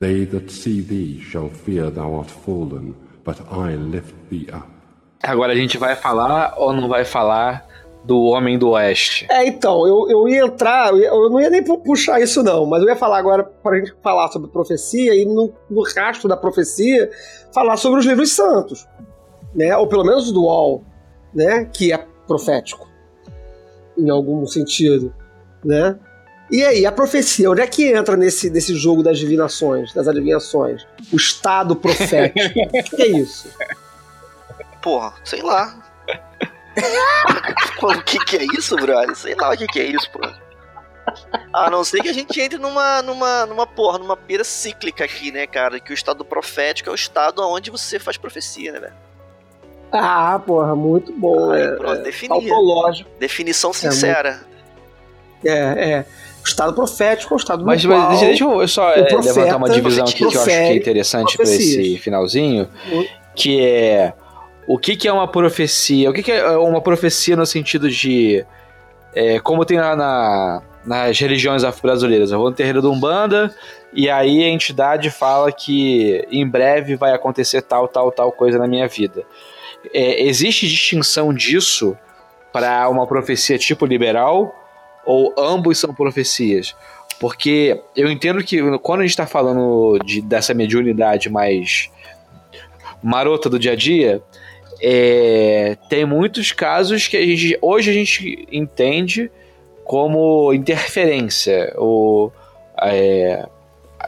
[SPEAKER 5] They that see thee shall fear thou art fallen, but I lift thee up.
[SPEAKER 4] Agora a gente vai falar ou não vai falar do Homem do Oeste?
[SPEAKER 1] É, então, eu, eu ia entrar, eu não ia nem puxar isso não, mas eu ia falar agora para a gente falar sobre profecia e no, no rastro da profecia falar sobre os livros santos, né? Ou pelo menos do UOL, né? Que é profético, em algum sentido, né? E aí, a profecia, onde é que entra nesse, nesse jogo das divinações, das adivinhações? O estado profético. o que é isso?
[SPEAKER 3] Porra, sei lá. o que, que é isso, brother? Sei lá o que, que é isso, pô. A não ser que a gente entre numa, numa, numa porra, numa pira cíclica aqui, né, cara? Que o estado profético é o estado onde você faz profecia, né, velho?
[SPEAKER 1] Ah, porra, muito bom. Aí, é, pronto,
[SPEAKER 3] é, Definição sincera.
[SPEAKER 1] É, é, é o estado profético é o estado
[SPEAKER 4] mas,
[SPEAKER 1] mas
[SPEAKER 4] deixa, eu só é, levantar uma divisão aqui que eu acho que é interessante para esse finalzinho, que é o que, que é uma profecia? O que, que é uma profecia no sentido de é, como tem lá na, nas religiões afro-brasileiras. Eu vou no terreiro do Umbanda e aí a entidade fala que em breve vai acontecer tal, tal, tal coisa na minha vida. É, existe distinção disso para uma profecia tipo liberal ou ambos são profecias? Porque eu entendo que quando a gente está falando de, dessa mediunidade mais marota do dia a dia, é, tem muitos casos que a gente, hoje a gente entende como interferência, ou é,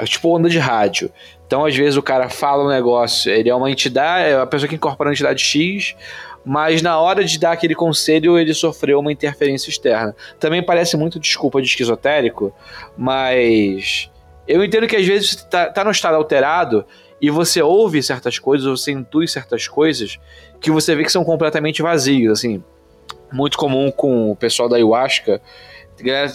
[SPEAKER 4] tipo onda de rádio. Então, às vezes, o cara fala um negócio, ele é uma entidade, é a pessoa que incorpora a entidade X, mas na hora de dar aquele conselho ele sofreu uma interferência externa. Também parece muito desculpa de esquizotérico, mas eu entendo que às vezes você tá, tá no estado alterado e você ouve certas coisas, ou você intui certas coisas que você vê que são completamente vazios, assim. Muito comum com o pessoal da ayahuasca,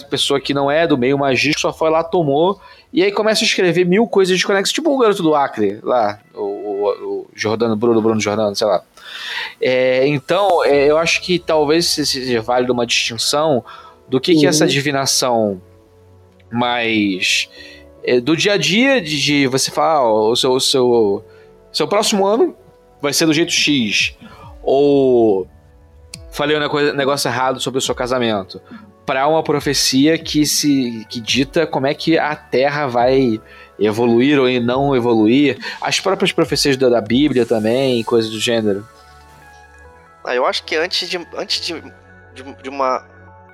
[SPEAKER 4] pessoa que não é do meio magístico, só foi lá, tomou, e aí começa a escrever mil coisas desconexas, tipo o garoto do Acre, lá, o, o, o Jordano, Bruno, Bruno Jordano, sei lá. É, então, é, eu acho que talvez seja válido uma distinção do que, uhum. que é essa divinação mais é, do dia a dia de, de você falar, ó, o seu, o seu, seu próximo ano vai ser do jeito X, ou falei um negócio errado sobre o seu casamento, para uma profecia que se que dita como é que a Terra vai evoluir ou não evoluir, as próprias profecias da, da Bíblia também, coisas do gênero.
[SPEAKER 3] Ah, eu acho que antes de antes de, de, de uma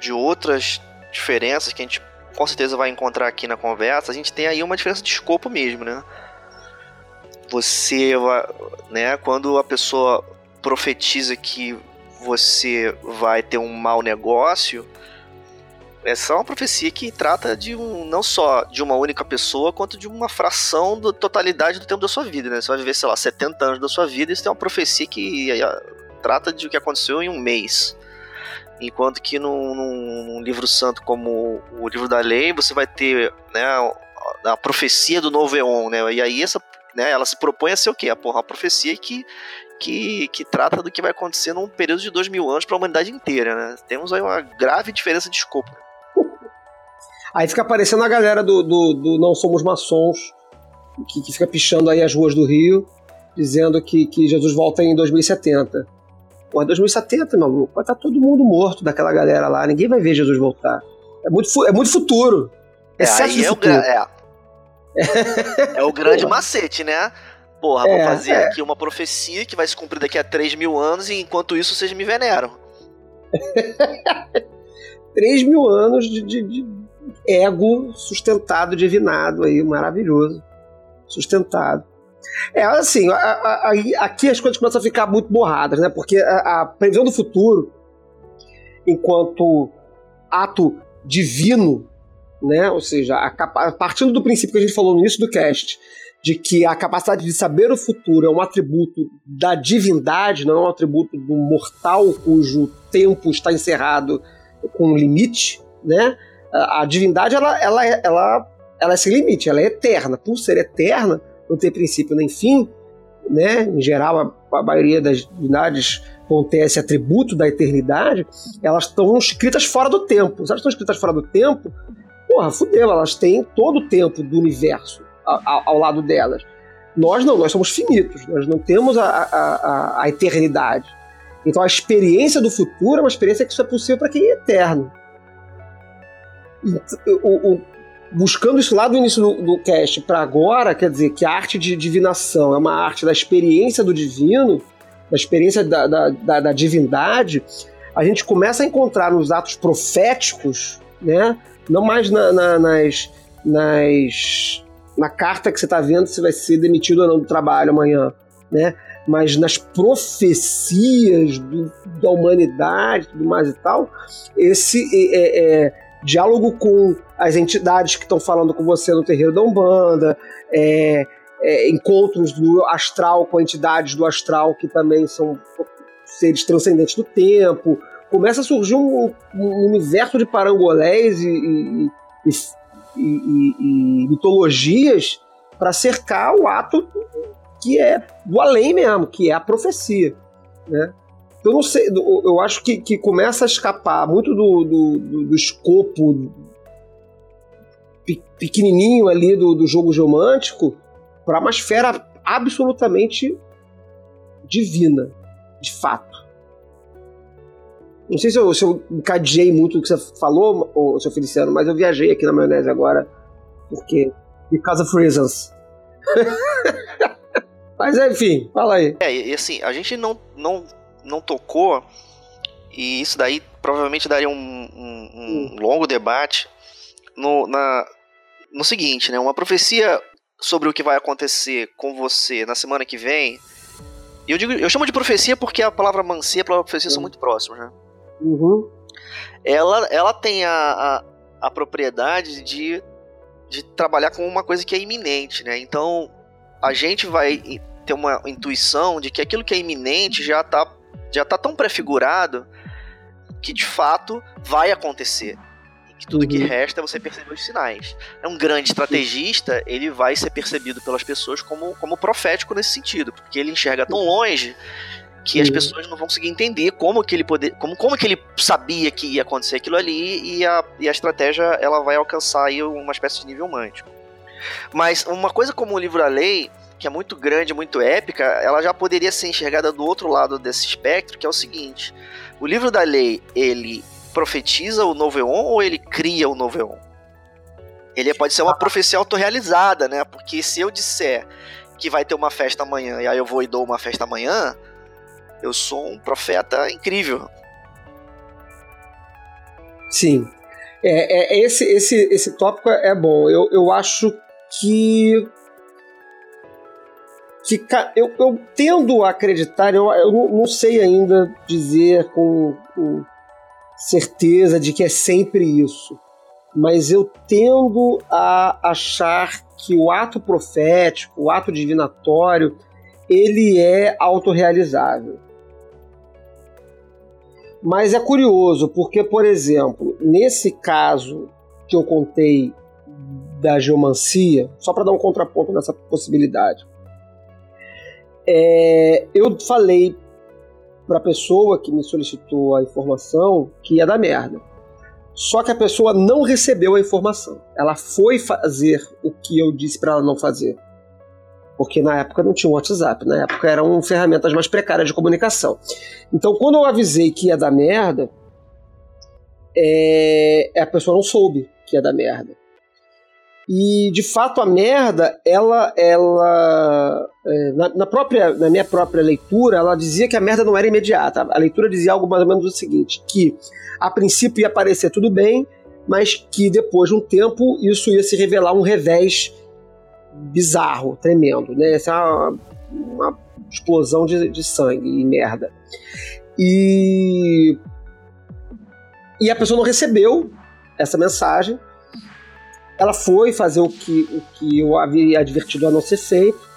[SPEAKER 3] de outras diferenças que a gente com certeza vai encontrar aqui na conversa, a gente tem aí uma diferença de escopo mesmo, né? Você né, quando a pessoa profetiza que você vai ter um mau negócio, essa é uma profecia que trata de um não só de uma única pessoa, quanto de uma fração da totalidade do tempo da sua vida, né? Você vai viver, sei lá, 70 anos da sua vida, e isso é uma profecia que trata de o que aconteceu em um mês. Enquanto que num, num, livro santo como o livro da lei, você vai ter né, a profecia do novo Eon, né? E aí essa, né, ela se propõe a ser o quê? A, porra, a profecia que, que, que trata do que vai acontecer num período de dois mil anos para a humanidade inteira, né? Temos aí uma grave diferença de escopo.
[SPEAKER 1] Aí fica aparecendo a galera do, do, do Não Somos Maçons, que, que, fica pichando aí as ruas do Rio, dizendo que, que Jesus volta em 2070. Porra, 2070, meu maluco, vai estar todo mundo morto daquela galera lá, ninguém vai ver Jesus voltar. É muito, é muito futuro.
[SPEAKER 3] É, aí é, futuro. O, é, é o grande macete, né? Porra, é, vou fazer é. aqui uma profecia que vai se cumprir daqui a 3 mil anos e enquanto isso vocês me veneram.
[SPEAKER 1] 3 mil anos de, de, de, ego sustentado, divinado aí, maravilhoso. Sustentado. É, assim, a, a, a, aqui as coisas começam a ficar muito borradas, né? Porque a, previsão do futuro, enquanto ato divino, né? Ou seja, partindo do princípio que a gente falou no início do cast, de que a capacidade de saber o futuro é um atributo da divindade, não é um atributo do mortal cujo tempo está encerrado com um limite, né? A divindade ela, ela, ela, ela é sem limite, ela é eterna. Por ser eterna, não ter princípio nem fim, né? Em geral, a, a maioria das divindades contém esse atributo da eternidade, elas estão escritas fora do tempo. Se elas estão escritas fora do tempo, porra, fudeu, elas têm todo o tempo do universo ao, ao lado delas. Nós não, nós somos finitos, nós não temos a, a, a, eternidade. Então a experiência do futuro é uma experiência que só é possível para quem é eterno. O, o, buscando isso lá do início do, do cast para agora, quer dizer que a arte de divinação é uma arte da experiência do divino, da experiência da, da, da, da divindade, a gente começa a encontrar nos atos proféticos, né? Não mais na, na, nas, nas, na carta que você está vendo se vai ser demitido ou não do trabalho amanhã, né? Mas nas profecias do, da humanidade, tudo mais e tal, esse é, é, diálogo com as entidades que estão falando com você no terreiro da Umbanda, é, é, encontros do astral com entidades do astral que também são seres transcendentes do tempo. Começa a surgir um, um universo de parangolés e, e, e, e mitologias para cercar o ato que é do além mesmo, que é a profecia. Né? Eu não sei, eu acho que, que começa a escapar muito do, do, do, do escopo pequenininho ali do, do jogo geomântico para uma esfera absolutamente divina, de fato. Não sei se eu, se eu encadeei muito o que você falou, ou, seu Feliciano, mas eu viajei aqui na maionese agora, porque. Because of reasons. mas enfim, fala aí.
[SPEAKER 3] É, e assim, a gente não, não não tocou, e isso daí provavelmente daria um, um, um longo debate no, na, no seguinte, né? Uma profecia sobre o que vai acontecer com você na semana que vem. Eu digo, eu chamo de profecia porque a palavra mancia e a palavra profecia uhum. são muito próximas, né?
[SPEAKER 1] Uhum.
[SPEAKER 3] Ela, ela tem a, a, a, propriedade de, de trabalhar com uma coisa que é iminente, né? Então a gente vai ter uma intuição de que aquilo que é iminente já está já tá tão prefigurado que de fato vai acontecer. E que tudo uhum. que resta é você perceber os sinais. É um grande estrategista, ele vai ser percebido pelas pessoas como, como profético nesse sentido, porque ele enxerga tão longe que as pessoas não vão conseguir entender como que ele poder, como, como que ele sabia que ia acontecer aquilo ali e a, e a estratégia ela vai alcançar aí uma espécie de nível mântico. Mas uma coisa como o livro da lei, que é muito grande, muito épica, ela já poderia ser enxergada do outro lado desse espectro, que é o seguinte: o livro da lei, ele profetiza o novo Eon ou ele cria o novo Eon? Ele pode ser uma profecia autorrealizada, né? Porque se eu disser que vai ter uma festa amanhã e aí eu vou e dou uma festa amanhã, eu sou um profeta incrível.
[SPEAKER 1] Sim. É, é, esse, esse, esse tópico é bom. Eu, eu acho que. Que eu, eu tendo a acreditar, eu, eu não sei ainda dizer com, com certeza de que é sempre isso, mas eu tendo a achar que o ato profético, o ato divinatório, ele é autorrealizável. Mas é curioso, porque, por exemplo, nesse caso que eu contei da geomancia, só para dar um contraponto nessa possibilidade, é, eu falei para a pessoa que me solicitou a informação que ia dar merda. Só que a pessoa não recebeu a informação. Ela foi fazer o que eu disse para ela não fazer. Porque na época não tinha um WhatsApp, na época eram ferramentas mais precárias de comunicação. Então, quando eu avisei que ia dar merda, é, a pessoa não soube que ia dar merda. E de fato a merda, ela, ela é, na, na, própria, na minha própria leitura, ela dizia que a merda não era imediata. A leitura dizia algo mais ou menos o seguinte: que a princípio ia parecer tudo bem, mas que depois de um tempo isso ia se revelar um revés bizarro, tremendo, né? Essa é uma, uma explosão de, de sangue e merda. E e a pessoa não recebeu essa mensagem. Ela foi fazer o que, o que eu havia advertido a não ser feito.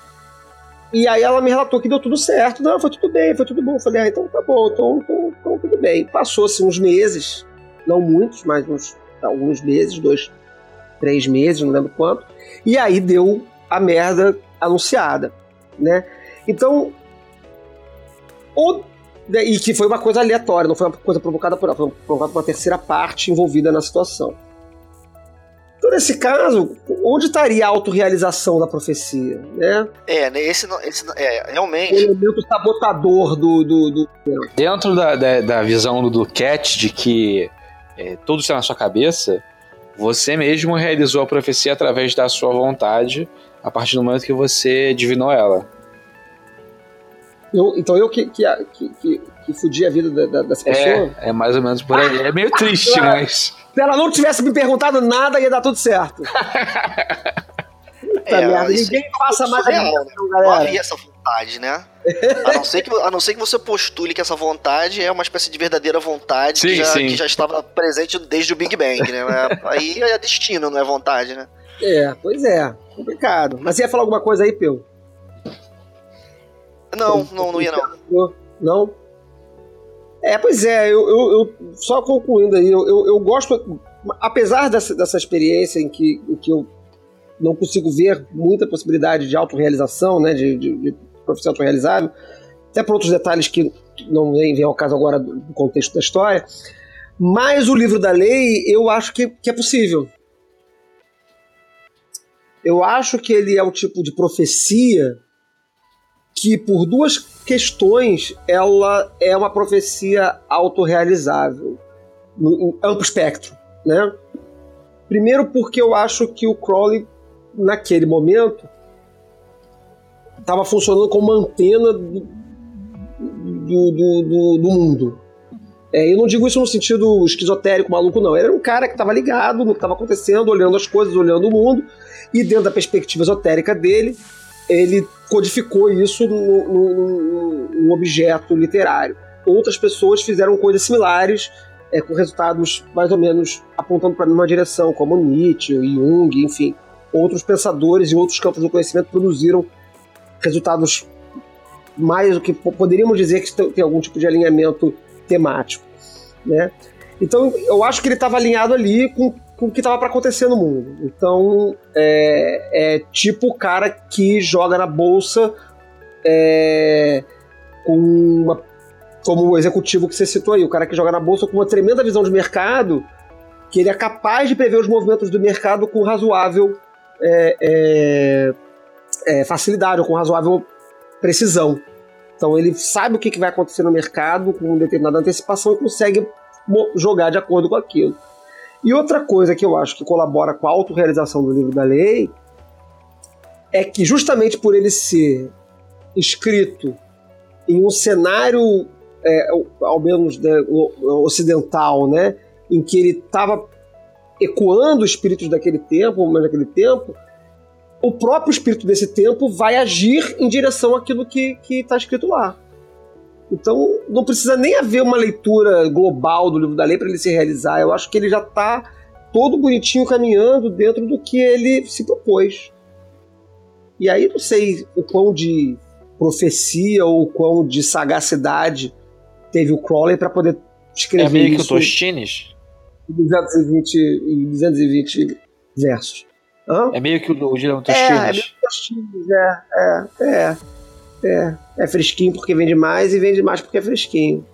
[SPEAKER 1] E aí ela me relatou que deu tudo certo. Não, foi tudo bem, foi tudo bom. Eu falei, ah, então tá bom, então, então, então tudo bem. Passou-se uns meses, não muitos, mas uns alguns meses, dois, três meses, não lembro quanto. E aí deu a merda anunciada, né? Então, ou, e que foi uma coisa aleatória, não foi uma coisa provocada por ela, foi provocada por uma terceira parte envolvida na situação. Então, nesse caso, onde estaria a autorrealização da profecia? Né?
[SPEAKER 3] É, né, esse, esse é, realmente. O
[SPEAKER 1] elemento sabotador do. do, do...
[SPEAKER 4] Dentro da, da, da, visão do, Cat de que é, tudo está na sua cabeça, você mesmo realizou a profecia através da sua vontade, a partir do momento que você divinou ela.
[SPEAKER 1] Eu, então eu que, que, que, que, fudi a vida da, da, dessa é, pessoa?
[SPEAKER 4] É, é mais ou menos por aí. É meio triste, mas.
[SPEAKER 1] Se ela não tivesse me perguntado nada, ia dar tudo certo.
[SPEAKER 3] Puta é, merda, ninguém passa mais real, né? Não havia essa vontade, né? A não, ser que, a não ser que você postule que essa vontade é uma espécie de verdadeira vontade sim, que, já, que, já, estava presente desde o Big Bang, né? Aí é destino, não é vontade, né?
[SPEAKER 1] É, pois é. Complicado. Mas ia falar alguma coisa aí, Peu?
[SPEAKER 3] Não, não, não ia não.
[SPEAKER 1] Não? É, pois é, eu, eu, eu só concluindo aí, eu, eu, eu, gosto, apesar dessa, dessa experiência em que, em que eu não consigo ver muita possibilidade de autorrealização, né, de, de, de profissão autorrealizável, até por outros detalhes que não vem ao caso agora do contexto da história, mas o livro da lei eu acho que, que é possível. Eu acho que ele é o tipo de profecia que, por duas questões, ela é uma profecia autorrealizável, em amplo espectro. Né? Primeiro, porque eu acho que o Crowley, naquele momento, estava funcionando como uma antena do, do, do, do mundo. É, eu não digo isso no sentido esquizotérico, maluco, não. Ele era um cara que estava ligado no que estava acontecendo, olhando as coisas, olhando o mundo, e dentro da perspectiva esotérica dele, ele codificou isso num objeto literário. Outras pessoas fizeram coisas similares, é, com resultados mais ou menos apontando para a mesma direção, como Nietzsche, Jung, enfim. Outros pensadores e outros campos do conhecimento produziram resultados mais do que poderíamos dizer que tem algum tipo de alinhamento temático, né? Então eu acho que ele estava alinhado ali com com o que estava para acontecer no mundo. Então, é, é, tipo o cara que joga na bolsa é, com uma, como o executivo que você citou aí, o cara que joga na bolsa com uma tremenda visão de mercado, que ele é capaz de prever os movimentos do mercado com razoável é, é é, facilidade ou com razoável precisão. Então ele sabe o que vai acontecer no mercado com determinada antecipação e consegue jogar de acordo com aquilo. E outra coisa que eu acho que colabora com a autorrealização do livro da lei é que justamente por ele ser escrito em um cenário, é, ao menos né, ocidental, né, em que ele estava ecoando os espíritos daquele tempo, ou daquele tempo, o próprio espírito desse tempo vai agir em direção àquilo que está escrito lá. Então, não precisa nem haver uma leitura global do livro da lei para ele se realizar. Eu acho que ele já está todo bonitinho caminhando dentro do que ele se propôs. E aí, não sei o quão de profecia ou o quão de sagacidade teve o Crowley para poder escrever
[SPEAKER 2] isso. É meio que
[SPEAKER 1] o
[SPEAKER 2] Tostines?
[SPEAKER 1] Em 220, 220 versos.
[SPEAKER 2] Hã? É meio que o, o Tostines. É, é meio que
[SPEAKER 1] Tostines, é, é, é. É, é fresquinho porque vende mais e vende mais porque é fresquinho.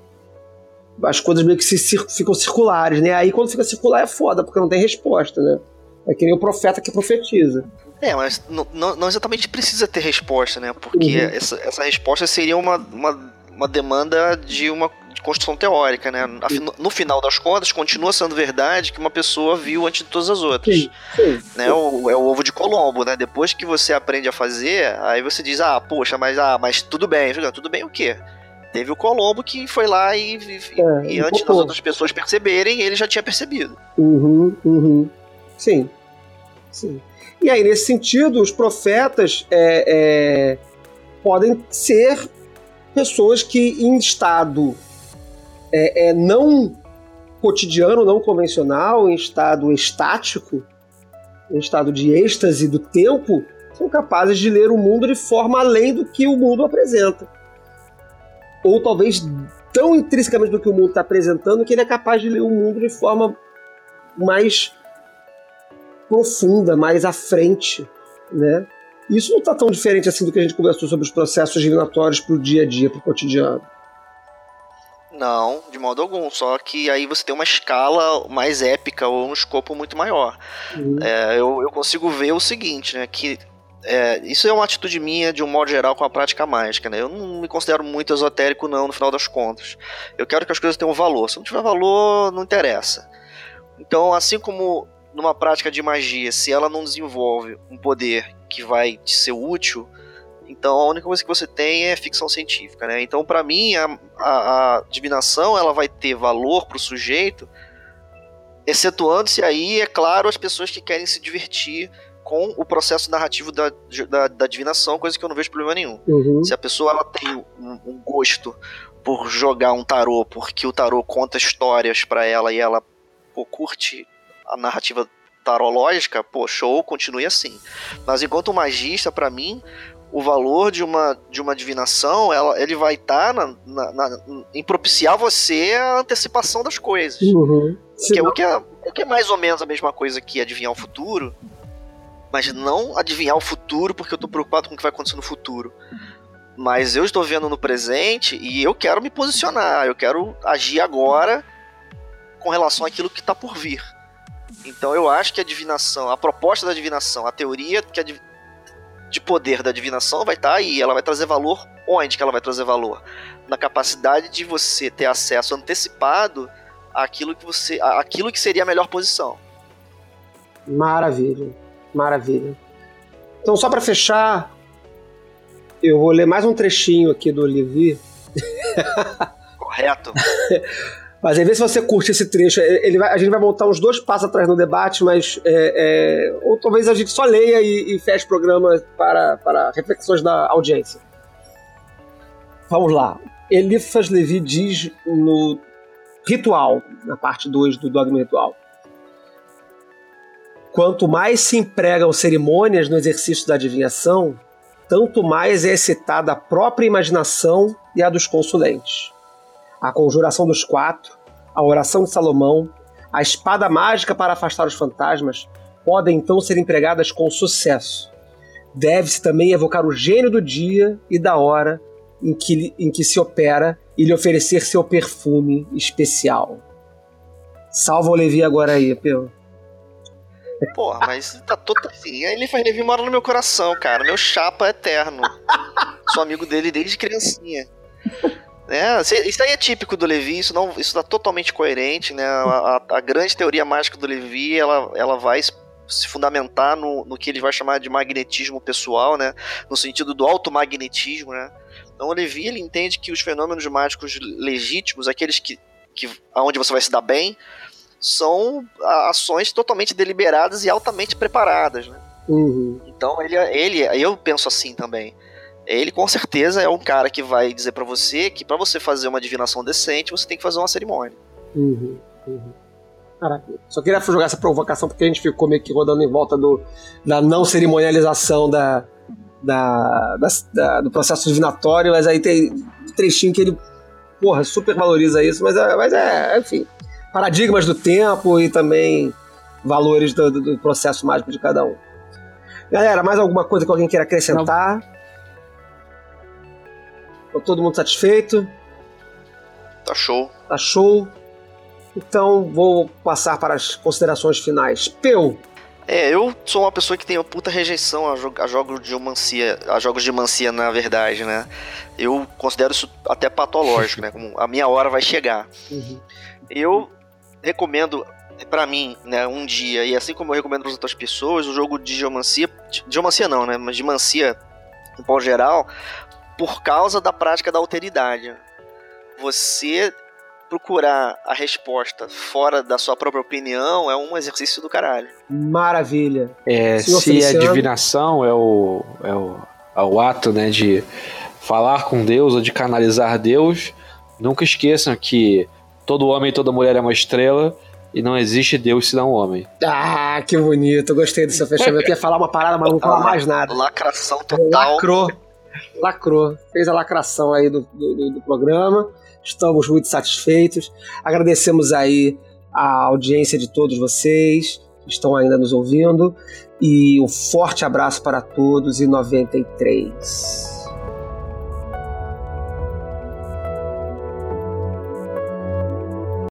[SPEAKER 1] As coisas meio que se, ficam circulares, né? Aí quando fica circular é foda, porque não tem resposta, né? É que nem o profeta que profetiza.
[SPEAKER 3] É, mas não, não exatamente precisa ter resposta, né? Porque uhum. essa, essa resposta seria uma, uma, uma demanda de uma construção teórica, né? No final das contas, continua sendo verdade que uma pessoa viu antes de todas as outras. Sim, sim, né? O, é o ovo de Colombo, né? Depois que você aprende a fazer, aí você diz, ah, poxa, mas, ah, mas tudo bem. Tudo bem o quê? Teve o Colombo que foi lá e, e, é, e antes das outras pessoas perceberem, ele já tinha percebido.
[SPEAKER 1] Uhum, uhum. Sim, sim. E aí, nesse sentido, os profetas é, é, podem ser pessoas que, em estado é, é não cotidiano, não convencional, em estado estático, em estado de êxtase do tempo, são capazes de ler o mundo de forma além do que o mundo apresenta. Ou talvez tão intrinsecamente do que o mundo está apresentando que ele é capaz de ler o mundo de forma mais profunda, mais à frente, né? Isso não está tão diferente assim do que a gente conversou sobre os processos divinatórios para o dia a dia, para o cotidiano.
[SPEAKER 3] Não, de modo algum. Só que aí você tem uma escala mais épica ou um escopo muito maior. Uhum. É, eu, eu consigo ver o seguinte, né? Que é, isso é uma atitude minha, de um modo geral, com a prática mágica, né? Eu não me considero muito esotérico, não, no final das contas. Eu quero que as coisas tenham valor. Se não tiver valor, não interessa. Então, assim como numa prática de magia, se ela não desenvolve um poder que vai te ser útil, então a única coisa que você tem é ficção científica, né? Então para mim a, a, a, divinação ela vai ter valor para o sujeito, excetuando-se aí, é claro, as pessoas que querem se divertir com o processo narrativo da, da, da divinação, coisa que eu não vejo problema nenhum. Uhum. Se a pessoa ela tem um, um, gosto por jogar um tarô, porque o tarô conta histórias para ela e ela pô, curte a narrativa tarológica, pô, show, continue assim. Mas enquanto magista, para mim, o valor de uma, de uma divinação, ela, ele vai estar tá na, na, na, em propiciar você a antecipação das coisas. Uhum. Que é, o, que é, o que é mais ou menos a mesma coisa que adivinhar o futuro, mas não adivinhar o futuro porque eu estou preocupado com o que vai acontecer no futuro. Mas eu estou vendo no presente e eu quero me posicionar, eu quero agir agora com relação àquilo que está por vir. Então eu acho que a divinação, a proposta da divinação, a teoria que a, de poder da divinação vai estar tá aí. Ela vai trazer valor onde que ela vai trazer valor? Na capacidade de você ter acesso antecipado àquilo que você, àquilo que seria a melhor posição.
[SPEAKER 1] Maravilha, maravilha. Então só para fechar, eu vou ler mais um trechinho aqui do Olivier.
[SPEAKER 3] Correto.
[SPEAKER 1] Mas aí vê se você curte esse trecho. Ele vai, a gente vai voltar uns dois passos atrás no debate, mas. É, é, ou talvez a gente só leia e, e feche o programa para, para reflexões da audiência. Vamos lá. Eliphas Levi diz no Ritual, na parte 2 do Dogma Ritual. Quanto mais se empregam cerimônias no exercício da adivinhação, tanto mais é excitada a própria imaginação e a dos consulentes a conjuração dos quatro, a oração de Salomão, a espada mágica para afastar os fantasmas podem então ser empregadas com sucesso. Deve-se também evocar o gênio do dia e da hora em que, em que se opera e lhe oferecer seu perfume especial. Salva o Levi agora aí, Pedro.
[SPEAKER 3] Porra, mas tá todo assim. Ele faz Levi mora no meu coração, cara. Meu chapa eterno. Sou amigo dele desde criancinha. É, isso aí é típico do Levi, isso não, isso tá totalmente coerente, né? A, a, a grande teoria mágica do Levi, ela, ela vai se fundamentar no, no que ele vai chamar de magnetismo pessoal, né? No sentido do automagnetismo, né? Então o Levi ele entende que os fenômenos mágicos legítimos, aqueles que, que aonde você vai se dar bem, são ações totalmente deliberadas e altamente preparadas, né?
[SPEAKER 1] Uhum.
[SPEAKER 3] Então ele, ele, eu penso assim também. Ele com certeza é um cara que vai dizer para você que para você fazer uma divinação decente você tem que fazer uma cerimônia.
[SPEAKER 1] Uhum. Uhum. Caraca, só queria jogar essa provocação porque a gente ficou meio que rodando em volta do, da não cerimonialização da, da, da, da, do processo divinatório, mas aí tem um trechinho que ele, porra, super valoriza isso, mas é, mas é enfim, paradigmas do tempo e também valores do, do, do processo mágico de cada um. Galera, mais alguma coisa que alguém queira acrescentar? Tá todo mundo satisfeito?
[SPEAKER 3] Tá show.
[SPEAKER 1] Tá show. Então vou passar para as considerações finais. Peu.
[SPEAKER 3] É, eu sou uma pessoa que tem uma puta rejeição a, jo a jogos de mancia, a jogos de mancia na verdade, né? Eu considero isso até patológico, né? Como a minha hora vai chegar. Uhum. Eu recomendo para mim, né, um dia, e assim como eu recomendo para outras pessoas, o jogo de geomancia, geomancia não, né, mas de mancia em geral, por causa da prática da alteridade. Você procurar a resposta fora da sua própria opinião é um exercício do caralho.
[SPEAKER 1] Maravilha.
[SPEAKER 4] É, se a divinação é o, é o, é o ato né, de falar com Deus ou de canalizar Deus, nunca esqueçam que todo homem e toda mulher é uma estrela e não existe Deus se não homem.
[SPEAKER 1] Ah, que bonito. Gostei do seu fechamento. Eu ia falar uma parada, mas não vou falar mais nada.
[SPEAKER 3] Lacração total.
[SPEAKER 1] Lacrou. Lacrou. Fez a lacração aí do, do, do programa. Estamos muito satisfeitos. Agradecemos aí a audiência de todos vocês que estão ainda nos ouvindo. E um forte abraço para todos e 93.